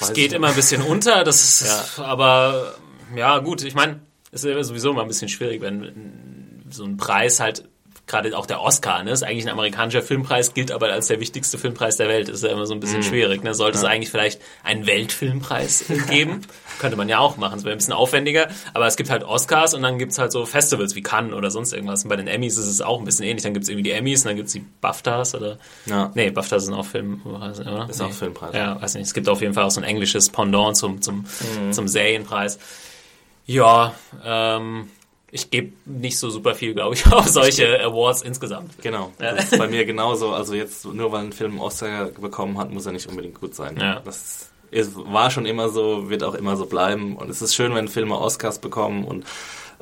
Es geht immer ein bisschen unter, das ist, aber ja gut, ich meine, es ist ja sowieso immer ein bisschen schwierig, wenn so ein Preis halt, gerade auch der Oscar, ne, ist eigentlich ein amerikanischer Filmpreis, gilt aber als der wichtigste Filmpreis der Welt, ist ja immer so ein bisschen schwierig, ne, sollte es eigentlich vielleicht einen Weltfilmpreis geben, [LAUGHS] könnte man ja auch machen, es wäre ein bisschen aufwendiger, aber es gibt halt Oscars und dann gibt's halt so Festivals wie Cannes oder sonst irgendwas und bei den Emmys ist es auch ein bisschen ähnlich, dann gibt's irgendwie die Emmys und dann gibt's die BAFTAs oder, Ja. nee, BAFTAs sind auch Film, oder? Ist nee. auch Filmpreis. Ja, weiß nicht. Es gibt auf jeden Fall auch so ein englisches Pendant zum, zum, zum Serienpreis. Ja, ähm, ich gebe nicht so super viel, glaube ich, [LAUGHS] auf solche Awards insgesamt. Genau, das ist bei mir genauso. Also jetzt nur weil ein Film einen Oscar bekommen hat, muss er nicht unbedingt gut sein. Ja. Das ist, war schon immer so, wird auch immer so bleiben. Und es ist schön, wenn Filme Oscars bekommen. Und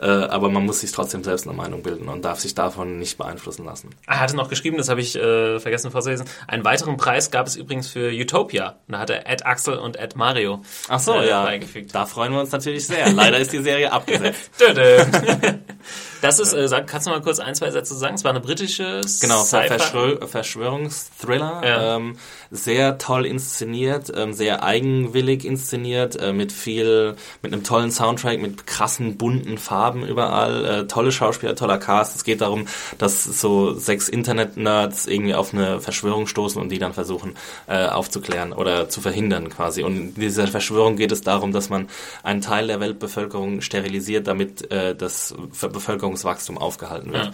äh, aber man muss sich trotzdem selbst eine Meinung bilden und darf sich davon nicht beeinflussen lassen. Er hatte noch geschrieben, das habe ich äh, vergessen vorzulesen. Einen weiteren Preis gab es übrigens für Utopia. Und da hat er Ed Axel und Ed Mario Ach so, äh, ja. beigefügt. Da freuen wir uns natürlich sehr. Leider ist die Serie abgesetzt. [LAUGHS] [LAUGHS] Das ist, äh, sag, kannst du mal kurz ein, zwei Sätze sagen? Es war eine britische Genau, Verschwör Verschwörungsthriller. Ja. Ähm, sehr toll inszeniert, ähm, sehr eigenwillig inszeniert, äh, mit viel, mit einem tollen Soundtrack, mit krassen bunten Farben überall, äh, tolle Schauspieler, toller Cast. Es geht darum, dass so sechs Internet-Nerds irgendwie auf eine Verschwörung stoßen und die dann versuchen äh, aufzuklären oder zu verhindern quasi. Und in dieser Verschwörung geht es darum, dass man einen Teil der Weltbevölkerung sterilisiert, damit äh, das Ver- Bevölkerungswachstum aufgehalten wird.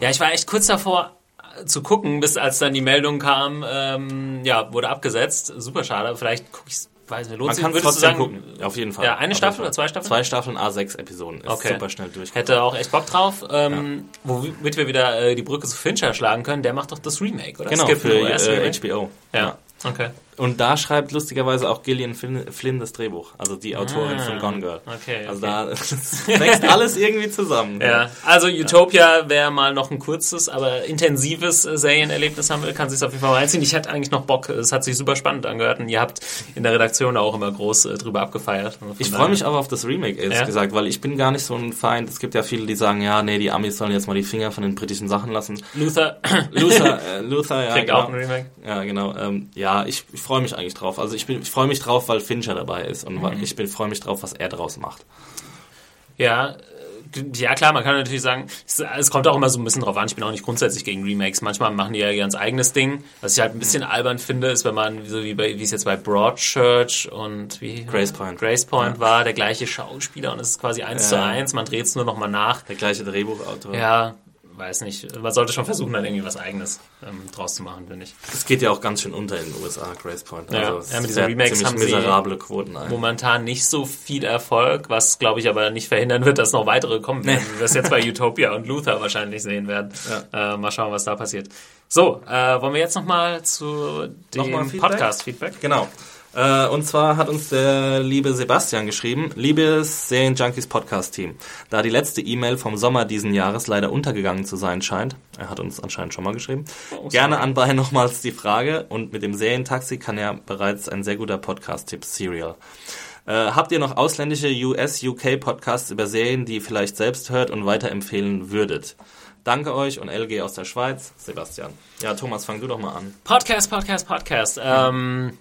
Ja, ich war echt kurz davor äh, zu gucken, bis als dann die Meldung kam, ähm, ja, wurde abgesetzt. Super schade. Vielleicht gucke ich weiß nicht, lohnt Man sich, kann würdest du trotzdem sagen, gucken, auf jeden Fall. Ja, eine Auf Staffel oder zwei Staffeln? Zwei Staffeln, A6 Episoden. Ist Okay. super schnell durch. Hätte auch echt Bock drauf. Ähm, Womit wir wieder äh, die Brücke zu Fincher schlagen können, der macht doch das Remake, oder? Genau, Es gibt für äh, HBO. Ja, okay. Und da schreibt lustigerweise auch Gillian Flynn, Flynn das Drehbuch, also die Autorin Ah, von Gone Girl. okay, Also okay. da [LAUGHS] wächst alles irgendwie zusammen. Ja, also Utopia, wer mal noch ein kurzes, aber intensives Serienerlebnis haben will, kann sich auf jeden Fall reinziehen. Ich hätte eigentlich noch Bock, es hat sich super spannend angehört und ihr habt in der Redaktion auch immer groß äh, drüber abgefeiert. Also Ich freue mich aber auf das Remake, ehrlich Ja? gesagt, weil ich bin gar nicht so ein Feind. Es gibt ja viele, die sagen, ja, nee, die Amis sollen jetzt mal die Finger von den britischen Sachen lassen. Luther Luther, [LAUGHS] äh, Luther, ja, kriegt genau. auch ein Remake. Ja, genau. Ähm, ja, ich, ich freue mich eigentlich drauf. Also ich, bin- ich freue mich drauf, weil Fincher dabei ist und Mhm. ich freue mich drauf, was er daraus macht. Ja, äh, ja klar, man kann natürlich sagen, es, kommt auch immer so ein bisschen drauf an. Ich bin auch nicht grundsätzlich gegen Remakes. Manchmal machen die ja ihr ganz eigenes Ding. Was ich halt ein bisschen albern finde, ist, wenn man, so wie, bei, wie es jetzt bei Broadchurch und wie Grace Point. Grace Point war, der gleiche Schauspieler und es ist quasi eins zu Ja. eins. Man dreht es nur nochmal nach. Der gleiche Drehbuchautor. Ja, weiß nicht. Man sollte schon versuchen, dann irgendwie was Eigenes ähm, draus zu machen, finde ich. Es geht ja auch ganz schön unter in den USA, Grace Point. Ja, es ja, mit diesen Remakes haben sie miserable Quoten ein. Momentan nicht so viel Erfolg, was glaube ich aber nicht verhindern wird, dass noch weitere kommen werden, wie wir es jetzt bei [LAUGHS] Utopia und Luther wahrscheinlich sehen werden. Äh, mal schauen, was da passiert. So, äh, wollen wir jetzt nochmal zu dem? Podcast-Feedback? Genau. Äh, und zwar hat uns der liebe Sebastian geschrieben, liebes Serienjunkies Podcast-Team, da die letzte E-Mail vom Sommer diesen Jahres leider untergegangen zu sein scheint, er hat uns anscheinend schon mal geschrieben, gerne anbei nochmals die Frage und mit dem Serientaxi kann ja bereits ein sehr guter Podcast-Tipp Serial. Äh, habt ihr noch ausländische US-UK-Podcasts über Serien, die ihr vielleicht selbst hört und weiterempfehlen würdet? Danke euch und LG aus der Schweiz, Sebastian. Ja, Thomas, fang du doch mal an. Podcast, Podcast, Podcast. Ähm,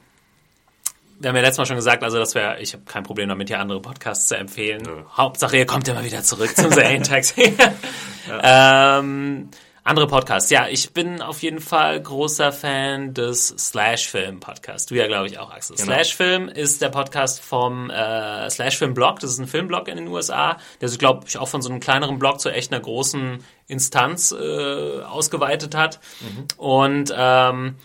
wir haben ja letztes Mal schon gesagt, also das wäre, ich habe kein Problem damit, hier andere Podcasts zu empfehlen. Hauptsache, ihr kommt immer wieder zurück zum Serientaxi. [LAUGHS] [LAUGHS] ähm, Andere Podcasts. Ja, ich bin auf jeden Fall großer Fan des Slash-Film-Podcasts. Du ja, glaube ich, auch, Axel. Genau. Slash-Film ist der Podcast vom äh, Slash-Film-Blog. Das ist ein Filmblog in den USA, der sich, glaube ich, auch von so einem kleineren Blog zu echt einer großen Instanz äh, ausgeweitet hat. Und ähm,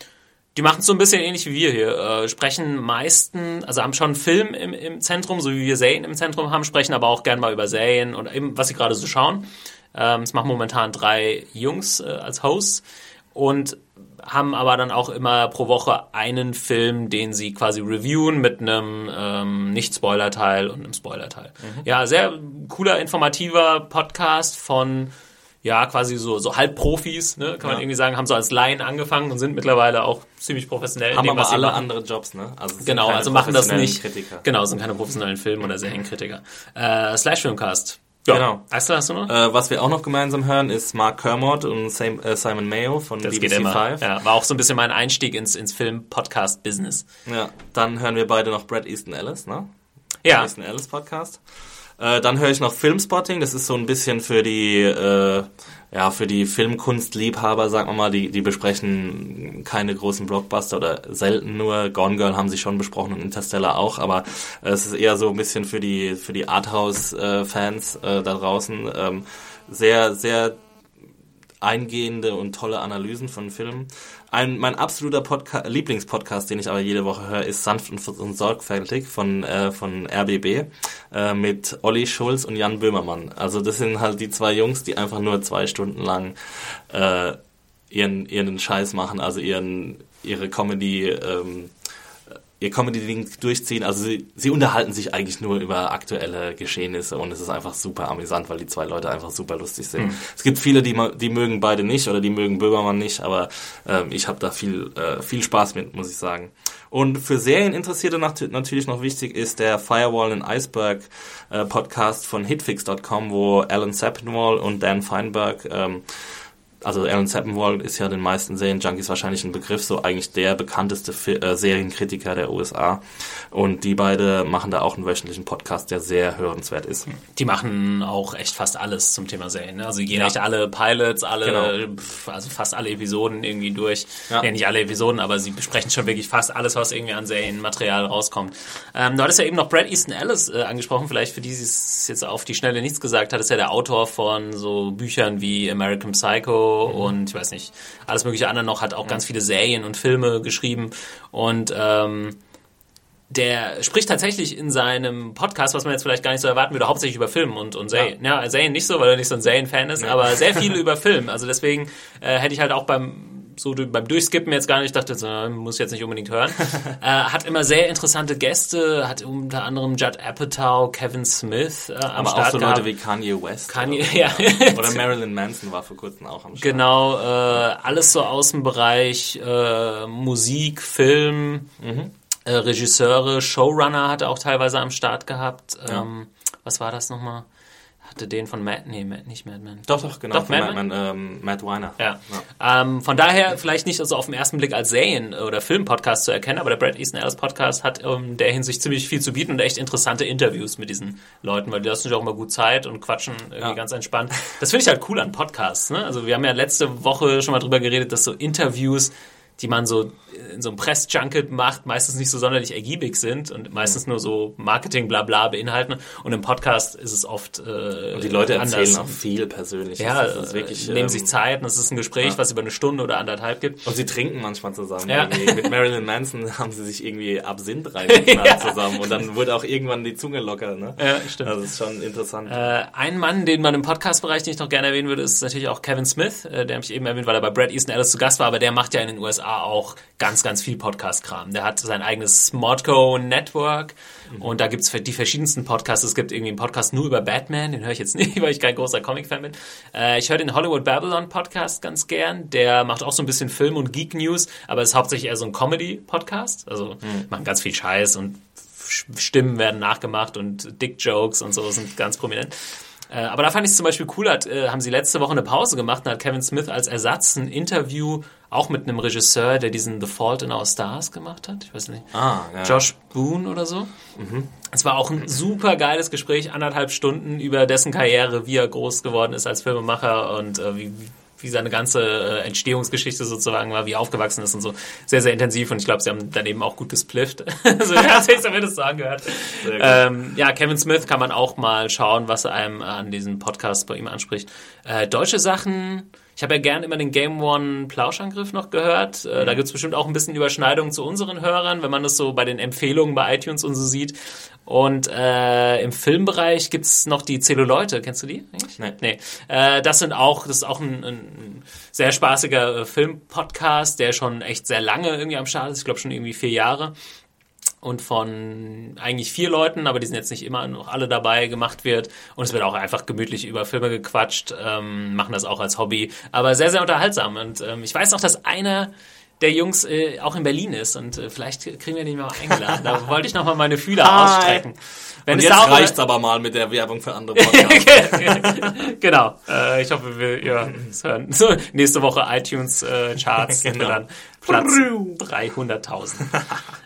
die machen es so ein bisschen ähnlich wie wir hier. Äh, sprechen meisten, also haben schon Film im, im Zentrum, so wie wir Serien im Zentrum haben, sprechen aber auch gern mal über Serien und eben, was sie gerade so schauen. Ähm, es machen momentan drei Jungs äh, als Hosts und haben aber dann auch immer pro Woche einen Film, den sie quasi reviewen mit einem ähm, Nicht-Spoiler-Teil und einem Spoiler-Teil. Ja, sehr cooler, informativer Podcast von ja, quasi so, so Halbprofis, ne, kann man Ja. irgendwie sagen, haben so als Laien angefangen und sind mittlerweile auch ziemlich professionell. Haben dem, aber alle andere Jobs, ne? Also Genau, also machen das nicht. Kritiker. Genau, sind keine professionellen Film- oder Serienkritiker. Äh, Slash Filmcast. Ja. Genau. Axel, hast du noch? Äh, was wir auch noch gemeinsam hören, ist Mark Kermode und Sam, äh, Simon Mayo von das BBC geht immer. Five. Ja, war auch so ein bisschen mein Einstieg ins, ins Film-Podcast-Business. Ja, dann hören wir beide noch Brad Easton Ellis, ne? Ja, Easton Ellis Podcast. Äh, dann höre ich noch Filmspotting, das ist so ein bisschen für die, äh, ja, für die Filmkunstliebhaber, sagen wir mal, die, die besprechen keine großen Blockbuster oder selten nur. Gone Girl haben sie schon besprochen und Interstellar auch, aber äh, es ist eher so ein bisschen für die, für die Arthouse-Fans äh, da draußen. Ähm, sehr, sehr eingehende und tolle Analysen von Filmen. Ein, mein absoluter Podca Lieblingspodcast, den ich aber jede Woche höre, ist Sanft und, und Sorgfältig von, äh, von RBB äh, mit Olli Schulz und Jan Böhmermann. Also das sind halt die zwei Jungs, die einfach nur zwei Stunden lang äh, ihren, ihren Scheiß machen, also ihren, ihre Comedy ähm, ihr Comedy-Ding durchziehen. Also sie, sie unterhalten sich eigentlich nur über aktuelle Geschehnisse und es ist einfach super amüsant, weil die zwei Leute einfach super lustig sind. Es gibt viele, die, die mögen beide nicht oder die mögen Böhmermann nicht, aber ähm, ich habe da viel, äh, viel Spaß mit, muss ich sagen. Und für Serieninteressierte nat natürlich noch wichtig ist der Firewall and Iceberg äh, Podcast von hitfix.com, wo Alan Sepinwall und Dan Feinberg ähm, also Alan Sepinwall ist ja den meisten Serienjunkies wahrscheinlich ein Begriff, so eigentlich der bekannteste Fi äh, Serienkritiker der USA. Und die beide machen da auch einen wöchentlichen Podcast, der sehr hörenswert ist. die machen auch echt fast alles zum Thema Serien. Ne? Also die gehen Ja. echt alle Pilots, alle, Genau. also fast alle Episoden irgendwie durch. Ja. Ja. nicht alle Episoden, aber sie besprechen schon wirklich fast alles, was irgendwie an Serienmaterial rauskommt. Ähm, du hattest ja eben noch Brad Easton Ellis äh, angesprochen, vielleicht für die sie es jetzt auf die Schnelle nichts gesagt hat, ist ja der Autor von so Büchern wie American Psycho Mhm. und ich weiß nicht, alles mögliche andere noch, hat auch ganz viele Serien und Filme geschrieben und ähm, der spricht tatsächlich in seinem Podcast, was man jetzt vielleicht gar nicht so erwarten würde, hauptsächlich über Film und, und Serien. Ja. Serien nicht so, weil er nicht so ein Serien-Fan ist, aber sehr viel [LAUGHS] über Film. Also deswegen äh, hätte ich halt auch beim so beim Durchskippen jetzt gar nicht, ich dachte, so, äh, muss ich jetzt nicht unbedingt hören. [LAUGHS] äh, hat immer sehr interessante Gäste, hat unter anderem Judd Apatow, Kevin Smith äh, am Aber Start auch so gehabt. Leute wie Kanye West. Kanye, oder, ja. [LAUGHS] oder Marilyn Manson war vor kurzem auch am Start. Genau, äh, alles so aus dem Bereich äh, Musik, Film, äh, Regisseure, Showrunner hat er auch teilweise am Start gehabt. Ähm, Was war das nochmal? Hatte den von Matt, nee, Matt, nicht Madman. Doch, doch, genau. Doch, von Mad Matt, ähm, Matt Weiner. Ja. Ähm, von daher vielleicht nicht also auf den ersten Blick als Serien- oder Film-Podcast zu erkennen, aber der Brad Easton Ellis Podcast hat in der Hinsicht ziemlich viel zu bieten und echt interessante Interviews mit diesen Leuten, weil die lassen sich auch immer gut Zeit und quatschen irgendwie Ja. ganz entspannt. Das finde ich halt cool an Podcasts. Ne? Also wir haben ja letzte Woche schon mal drüber geredet, dass so Interviews die man so in so einem Press-Junket macht, meistens nicht so sonderlich ergiebig sind und meistens nur so Marketing, bla bla beinhalten. Und im Podcast ist es oft äh, Und die Leute erzählen anders. auch viel persönlich. Ja, das ist wirklich, äh, nehmen ähm, sich Zeit und es ist ein Gespräch, ja. was über eine Stunde oder anderthalb gibt. Und sie trinken manchmal zusammen. Ja. Irgendwie. Mit Marilyn Manson [LAUGHS] haben sie sich irgendwie Absinth reingeknallt [LAUGHS] zusammen. Und dann wurde auch irgendwann die Zunge locker. Ne? Ja, stimmt. Das ist schon interessant. Äh, ein Mann, den man im Podcast-Bereich, den ich noch gerne erwähnen würde, ist natürlich auch Kevin Smith, äh, der habe ich eben erwähnt, weil er bei Brad Easton Ellis zu Gast war, aber der macht ja in den USA auch ganz, ganz viel Podcast-Kram. Der hat sein eigenes Smodco Network und da gibt's die verschiedensten Podcasts. Es gibt irgendwie einen Podcast nur über Batman, den höre ich jetzt [LAUGHS] nicht, weil ich kein großer Comic-Fan bin. Äh, ich höre den Hollywood Babylon Podcast ganz gern. Der macht auch so ein bisschen Film- und Geek-News, aber ist hauptsächlich eher so ein Comedy-Podcast. Also machen ganz viel Scheiß und Stimmen werden nachgemacht und Dick-Jokes und so sind ganz prominent. Äh, aber da fand ich es zum Beispiel cool, hat, äh, haben sie letzte Woche eine Pause gemacht und hat Kevin Smith als Ersatz ein Interview auch mit einem Regisseur, der diesen The Fault in Our Stars gemacht hat. Ich weiß nicht. ah, ja. Josh Boone oder so. Es war auch ein super geiles Gespräch, anderthalb Stunden über dessen Karriere, wie er groß geworden ist als Filmemacher und äh, wie, wie seine ganze äh, Entstehungsgeschichte sozusagen war, wie er aufgewachsen ist und so. Sehr, sehr intensiv und ich glaube, sie haben daneben auch gut gesplifft. [LAUGHS] so, ja, habe ich zumindest so angehört. Ähm, ja, Kevin Smith kann man auch mal schauen, was er einem an diesem Podcast bei ihm anspricht. Äh, deutsche Sachen ich habe ja gern immer den Game One Plauschangriff noch gehört. Äh, mhm. Da gibt's bestimmt auch ein bisschen Überschneidungen zu unseren Hörern, wenn man das so bei den Empfehlungen bei iTunes und so sieht. Und äh, im Filmbereich gibt's noch die Zelluleute. Kennst du die eigentlich? Nein. Nee. Äh, das sind auch, das ist auch ein, ein sehr spaßiger äh, Filmpodcast, der schon echt sehr lange irgendwie am Start ist. Ich glaube schon irgendwie vier Jahre und von eigentlich vier Leuten, aber die sind jetzt nicht immer noch alle dabei, gemacht wird. Und es wird auch einfach gemütlich über Filme gequatscht, ähm, machen das auch als Hobby, aber sehr, sehr unterhaltsam. Und ähm, ich weiß auch, dass einer der Jungs äh, auch in Berlin ist und äh, vielleicht kriegen wir den mal eingeladen. Da [LAUGHS] wollte ich nochmal meine Fühler Hi. ausstrecken. Wenn und jetzt reicht's aber mal mit der Werbung für andere [LAUGHS] Podcasts. [LAUGHS] genau. Äh, ich hoffe, wir ja, hören. So, nächste Woche iTunes äh, Charts genau. dann Platz 300.000.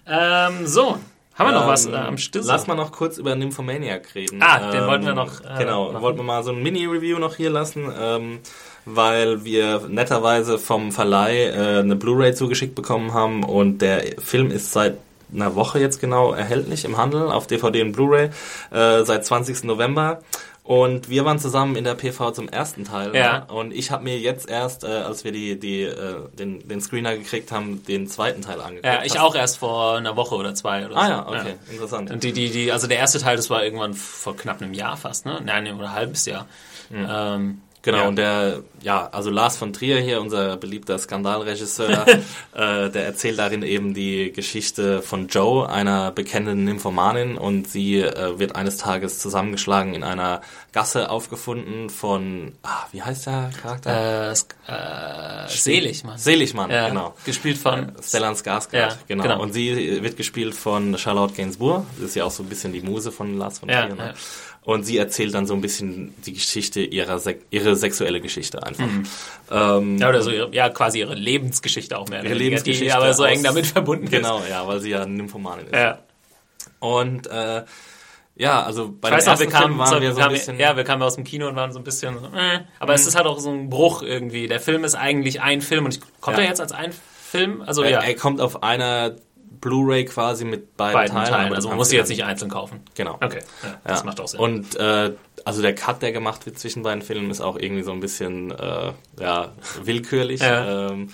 ähm, so, haben wir noch ähm, was äh, am Stissel? Lass mal noch kurz über Nymphomaniac reden. Ah, ähm, den wollten wir noch. Äh, genau, machen. wollten wir mal so ein Mini-Review noch hier lassen, ähm, weil wir netterweise vom Verleih äh, eine Blu-ray zugeschickt bekommen haben und der Film ist seit einer Woche jetzt genau erhältlich im Handel auf DVD und Blu-ray äh, seit 20. November. Und wir waren zusammen in der PV zum ersten Teil. Ja. Und ich habe mir jetzt erst, äh, als wir die, die, äh, den, den Screener gekriegt haben, den zweiten Teil angeguckt. Ja, ich auch erst vor einer Woche oder zwei oder ah, so. Ah ja, okay, ja. interessant. Und die, die, die, also der erste Teil, das war irgendwann vor knapp einem Jahr fast, ne? Nein, oder ein halbes Jahr. Mhm. Ähm, Genau, ja. und der, ja, also Lars von Trier hier, unser beliebter Skandalregisseur, [LAUGHS] äh, der erzählt darin eben die Geschichte von Joe, einer bekennenden Nymphomanin, und sie äh, wird eines Tages zusammengeschlagen in einer Gasse aufgefunden von, ah, wie heißt der Charakter? Äh, äh, Seligmann. Seligmann, ja, genau. Gespielt von äh, Stellan Skarsgård, ja, genau. genau. Und sie wird gespielt von Charlotte Gainsbourg, das ist ja auch so ein bisschen die Muse von Lars von Trier. Ne? Und sie erzählt dann so ein bisschen die Geschichte ihrer ihre sexuelle Geschichte einfach. Mhm. Ähm, ja, oder so ihre, ja, quasi ihre Lebensgeschichte auch mehr. Ihre Lebensgeschichte. Die aber so eng damit verbunden genau, ist. Genau, ja, weil sie ja Nymphomanin ist. Ja. Und äh, ja, also bei dem ersten wir kamen, Film waren so, wir so ein bisschen... Ja, wir kamen aus dem Kino und waren so ein bisschen... Äh, aber mhm. es ist halt auch so ein Bruch irgendwie. Der Film ist eigentlich ein Film und ich, kommt ja. er jetzt als ein Film? Also er, ja. Er kommt auf einer Blu-ray quasi mit beiden, beiden Teilen. Teilen. Also man muss sie jetzt nicht einzeln kaufen. Genau. Okay, ja, das macht auch Sinn. Und äh, also der Cut, der gemacht wird zwischen beiden Filmen, ist auch irgendwie so ein bisschen äh, ja, willkürlich. ja. Ähm,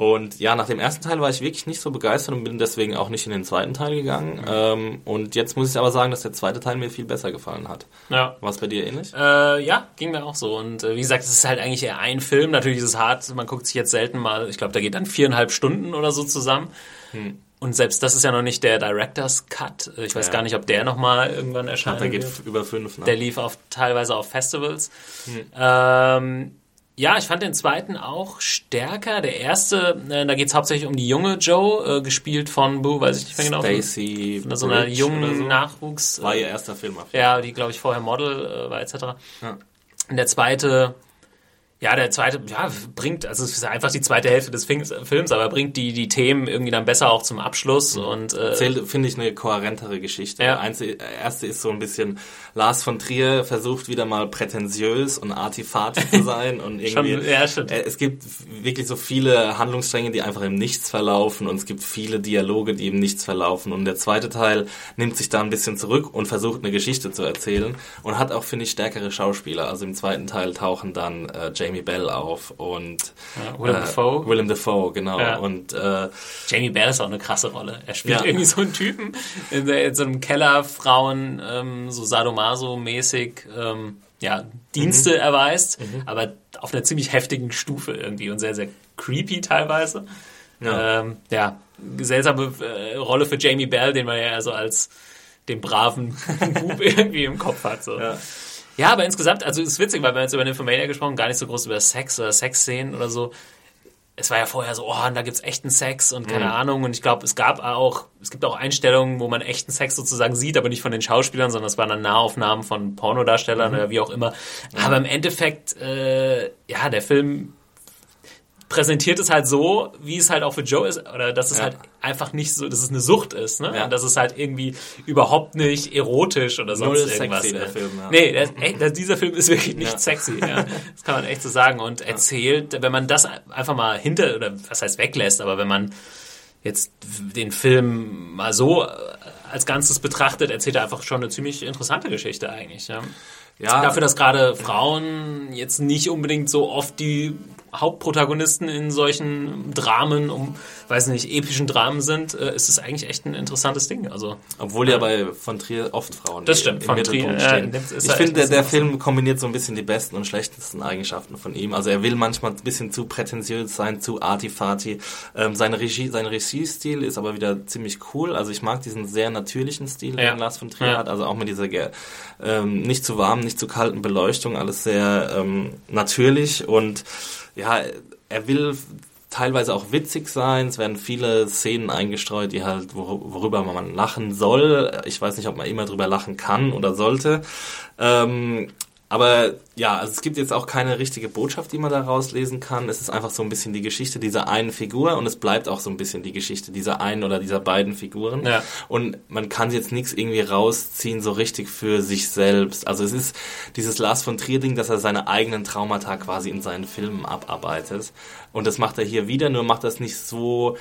und ja, nach dem ersten Teil war ich wirklich nicht so begeistert und bin deswegen auch nicht in den zweiten Teil gegangen. Mhm. Ähm, und jetzt muss ich aber sagen, dass der zweite Teil mir viel besser gefallen hat. Ja. War es bei dir ähnlich? Äh, ja, ging mir auch so. Und äh, wie gesagt, es ist halt eigentlich eher ein Film. Natürlich ist es hart, man guckt sich jetzt selten mal, ich glaube, da geht dann viereinhalb Stunden oder so zusammen. Hm. Und selbst das ist ja noch nicht der Director's Cut. Ich weiß ja. gar nicht, ob der nochmal irgendwann erscheint. Der geht über fünf. Ne? Der lief auf, teilweise auf Festivals. Hm. Ähm, ja, ich fand den zweiten auch stärker. Der erste, äh, da geht es hauptsächlich um die junge Joe, äh, gespielt von, Boo, weiß ich nicht mehr genau. Stacy so einer jungen so. Nachwuchs. War ihr erster Film. Ja, die, glaube ich, vorher Model äh, war etc. Ja. Und der zweite ja, der zweite, ja, bringt, also es ist einfach die zweite Hälfte des Films, aber bringt die, die Themen irgendwie dann besser auch zum Abschluss mhm. und äh, Erzählt, finde ich, eine kohärentere Geschichte. Ja. Einzige, erste ist so ein bisschen, Lars von Trier versucht wieder mal prätentiös und artifati zu [LAUGHS] sein und irgendwie, Schon, ja, stimmt. Äh, es gibt wirklich so viele Handlungsstränge, die einfach im Nichts verlaufen und es gibt viele Dialoge, die im Nichts verlaufen und der zweite Teil nimmt sich da ein bisschen zurück und versucht eine Geschichte zu erzählen und hat auch, finde ich, stärkere Schauspieler. Also im zweiten Teil tauchen dann äh, Jamie Bell auf und ja, Willem äh, Dafoe. Willem Dafoe, genau. Ja. Und äh, Jamie Bell ist auch eine krasse Rolle. Er spielt ja. irgendwie so einen Typen in, in so einem Keller, Frauen, ähm, so Sadomaso-mäßig, ähm, ja, Dienste mhm. erweist, mhm. aber auf einer ziemlich heftigen Stufe irgendwie und sehr, sehr creepy teilweise. Ja, ähm, ja seltsame äh, Rolle für Jamie Bell, den man ja so als den braven [LAUGHS] Bub irgendwie im Kopf hat. So. Ja. Ja, aber insgesamt, also es ist witzig, weil wir jetzt über Nymphomania gesprochen, gar nicht so groß über Sex oder Sexszenen oder so. Es war ja vorher so, oh, und da gibt's echten Sex und keine mhm. Ahnung. Und ich glaube, es gab auch, es gibt auch Einstellungen, wo man echten Sex sozusagen sieht, aber nicht von den Schauspielern, sondern es waren dann Nahaufnahmen von Pornodarstellern mhm. oder wie auch immer. Aber im Endeffekt, äh, ja, der Film präsentiert es halt so, wie es halt auch für Joe ist, oder dass es Ja. halt einfach nicht so, dass es eine Sucht ist, ne? Ja. Und dass es halt irgendwie überhaupt nicht erotisch oder sonst Null irgendwas. sexy, der. Film, ja. Nee, ey, der, dieser Film ist wirklich nicht Ja. sexy, ja. Das kann man echt so sagen. Und erzählt, wenn man das einfach mal hinter, oder was heißt weglässt, aber wenn man jetzt den Film mal so äh, als Ganzes betrachtet, erzählt er einfach schon eine ziemlich interessante Geschichte eigentlich. Ja. Ja, Dafür, dass gerade Frauen jetzt nicht unbedingt so oft die Hauptprotagonisten in solchen Dramen, um, weiß nicht, epischen Dramen sind, äh, ist es eigentlich echt ein interessantes Ding. Also Obwohl ja bei von Trier oft Frauen Das stimmt, im von Mittelpunkt Trier, ja, stehen. ist ich ja finde, der, der Film kombiniert so ein bisschen die besten und schlechtesten Eigenschaften von ihm. Also er will manchmal ein bisschen zu prätentiös sein, zu artifati. Ähm, seine Regie, sein Regiestil ist aber wieder ziemlich cool. Also ich mag diesen sehr natürlichen Stil, Ja. den Lars von Trier Ja. hat. Also auch mit dieser ähm, nicht zu warmen, nicht zu kalten Beleuchtung, alles sehr ähm, natürlich und ja, er will teilweise auch witzig sein. Es werden viele Szenen eingestreut, die halt, wor worüber man lachen soll. Ich weiß nicht, ob man immer drüber lachen kann oder sollte. Ähm, aber ja, also es gibt jetzt auch keine richtige Botschaft, die man daraus lesen kann. Es ist einfach so ein bisschen die Geschichte dieser einen Figur und es bleibt auch so ein bisschen die Geschichte dieser einen oder dieser beiden Figuren. Ja. Und man kann jetzt nichts irgendwie rausziehen, so richtig für sich selbst. Also es ist dieses Lars von Trier-Ding, dass er seine eigenen Traumata quasi in seinen Filmen abarbeitet. Und das macht er hier wieder, nur macht das nicht so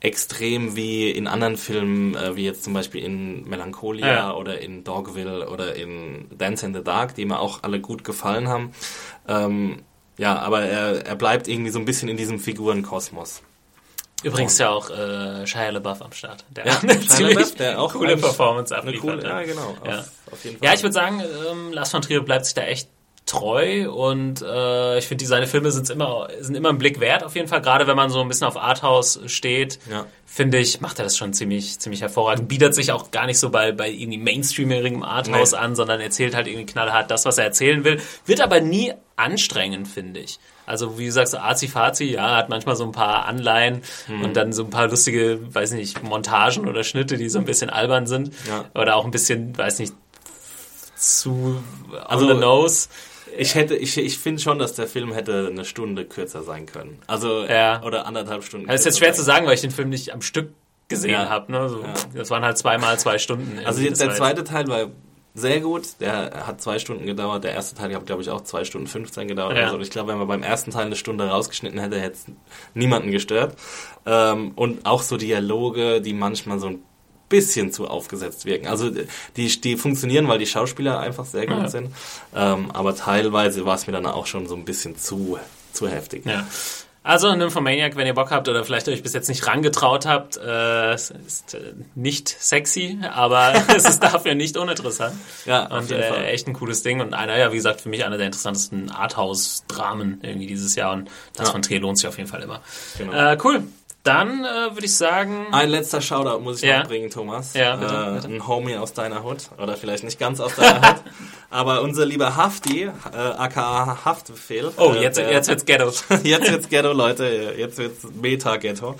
extrem wie in anderen Filmen, äh, wie jetzt zum Beispiel in Melancholia Ja. oder in Dogville oder in Dance in the Dark, die mir auch alle gut gefallen haben. Ähm, ja, aber er, er bleibt irgendwie so ein bisschen in diesem Figurenkosmos. übrigens ja auch äh, Shia LaBeouf am Start. Der Ja, eine [LAUGHS] Shia LaBeouf, der auch coole Performance abliefert. coole, ja, genau. Ja. Auf, auf jeden Fall. Ja, ich würde sagen, ähm, Lars von Trier bleibt sich da echt treu und äh, ich finde, seine Filme sind immer, sind immer einen Blick wert, auf jeden Fall. Gerade wenn man so ein bisschen auf Arthouse steht, Ja. finde ich, macht er das schon ziemlich, ziemlich hervorragend. Bietet sich auch gar nicht so bei, bei irgendwie mainstreamigem Arthouse Nee. an, sondern erzählt halt irgendwie knallhart das, was er erzählen will. Wird aber nie anstrengend, finde ich. Also wie du sagst, Azi-Fazi, ja, hat manchmal so ein paar Anleihen Hm. und dann so ein paar lustige, weiß nicht, Montagen oder Schnitte, die so ein bisschen albern sind. Ja. Oder auch ein bisschen, weiß nicht, zu Also, on the nose. Ich hätte, ich, ich finde schon, dass der Film hätte eine Stunde kürzer sein können. Also, Ja. oder anderthalb Stunden. Das ist jetzt schwer zu sagen, weil ich den Film nicht am Stück gesehen Ja. habe. Ne? So, Ja. Das waren halt zweimal zwei Stunden. Also jetzt der zweite Teil war sehr gut. Der hat zwei Stunden gedauert. Der erste Teil hat, glaube ich, auch zwei Stunden 15 gedauert. Ja. Also und ich glaube, wenn man beim ersten Teil eine Stunde rausgeschnitten hätte, hätte es niemanden gestört. Ähm, und auch so Dialoge, die manchmal so ein bisschen zu aufgesetzt wirken. Also die, die funktionieren, weil die Schauspieler einfach sehr gut Ja. sind. Ähm, aber teilweise war es mir dann auch schon so ein bisschen zu, zu heftig. Ja. Also Nymphomaniac, wenn ihr Bock habt oder vielleicht euch bis jetzt nicht rangetraut habt, äh, ist äh, nicht sexy, aber [LAUGHS] es ist dafür nicht uninteressant. Ja, und äh, echt ein cooles Ding und einer, ja, wie gesagt, für mich einer der interessantesten Arthouse-Dramen irgendwie dieses Jahr und das Ja. von Trier lohnt sich auf jeden Fall immer. Genau. Äh, cool. Dann äh, würde ich sagen, Ein letzter Shoutout muss ich Ja. noch bringen, Thomas. Ja, bitte, äh, bitte. Ein Homie aus deiner Hut. Oder vielleicht nicht ganz aus deiner Hut. [LAUGHS] Aber unser lieber Hafti, äh, aka Haftbefehl. oh, äh, jetzt, der- jetzt wird's Ghetto. [LAUGHS] jetzt wird's Ghetto, Leute. Jetzt wird's Meta-Ghetto.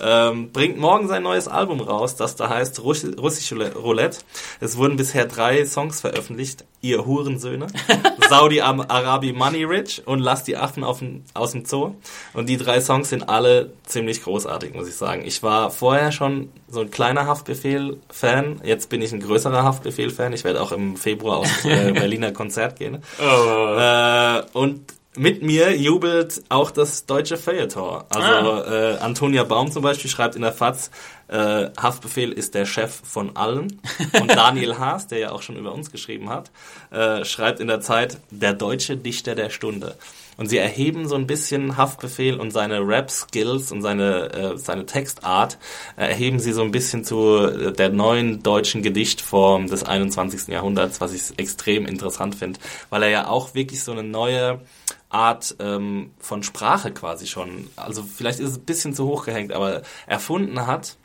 Ähm, bringt morgen sein neues Album raus, das da heißt Russ Russische Roulette. Es wurden bisher drei Songs veröffentlicht. Ihr Hurensöhne. [LAUGHS] Saudi-Arabi Money Rich und Lass die Affen auf dem, aus dem Zoo. Und die drei Songs sind alle ziemlich großartig, muss ich sagen. Ich war vorher schon so ein kleiner Haftbefehl-Fan. Jetzt bin ich ein größerer Haftbefehl-Fan. Ich werde auch im Februar aufs [LAUGHS] äh, [LAUGHS] Berliner Konzert gehen. Oh. Äh, und mit mir jubelt auch das deutsche Feuilleton. Also äh, Antonia Baum zum Beispiel schreibt in der FAZ, äh, Haftbefehl ist der Chef von allen. Und [LAUGHS] Daniel Haas, der ja auch schon über uns geschrieben hat, äh, schreibt in der Zeit, der deutsche Dichter der Stunde. Und sie erheben so ein bisschen Haftbefehl und seine Rap-Skills und seine, äh, seine Textart, äh, erheben sie so ein bisschen zu äh, der neuen deutschen Gedichtform des 21. Jahrhunderts, was ich extrem interessant finde, weil er ja auch wirklich so eine neue Art ähm, von Sprache quasi schon, also vielleicht ist es ein bisschen zu hoch gehängt, aber erfunden hat,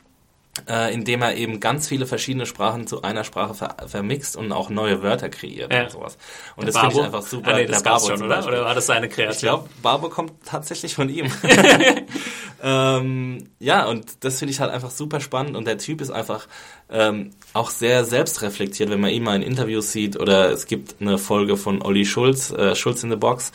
äh, indem er eben ganz viele verschiedene Sprachen zu einer Sprache ver vermixt und auch neue Wörter kreiert Ja. und sowas. Und das finde ich einfach super. Ah, nee, das Der gab's schon, oder? Oder war das seine Ich Kreation? glaube, Barbo kommt tatsächlich von ihm. [LAUGHS] [LAUGHS] ähm, ja, und das finde ich halt einfach super spannend und der Typ ist einfach ähm, auch sehr selbstreflektiert, wenn man ihn mal in Interviews sieht oder es gibt eine Folge von Olli Schulz, äh, Schulz in the Box,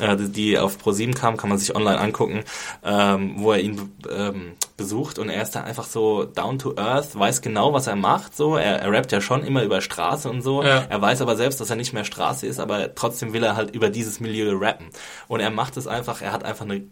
äh, die auf Pro7 kam, kann man sich online angucken, ähm, wo er ihn ähm, besucht und er ist da einfach so down to earth, weiß genau, was er macht, so. Er, er rappt ja schon immer über Straße und so. Ja. Er weiß aber selbst, dass er nicht mehr Straße ist, aber trotzdem will er halt über dieses Milieu rappen. Und er macht es einfach, er hat einfach eine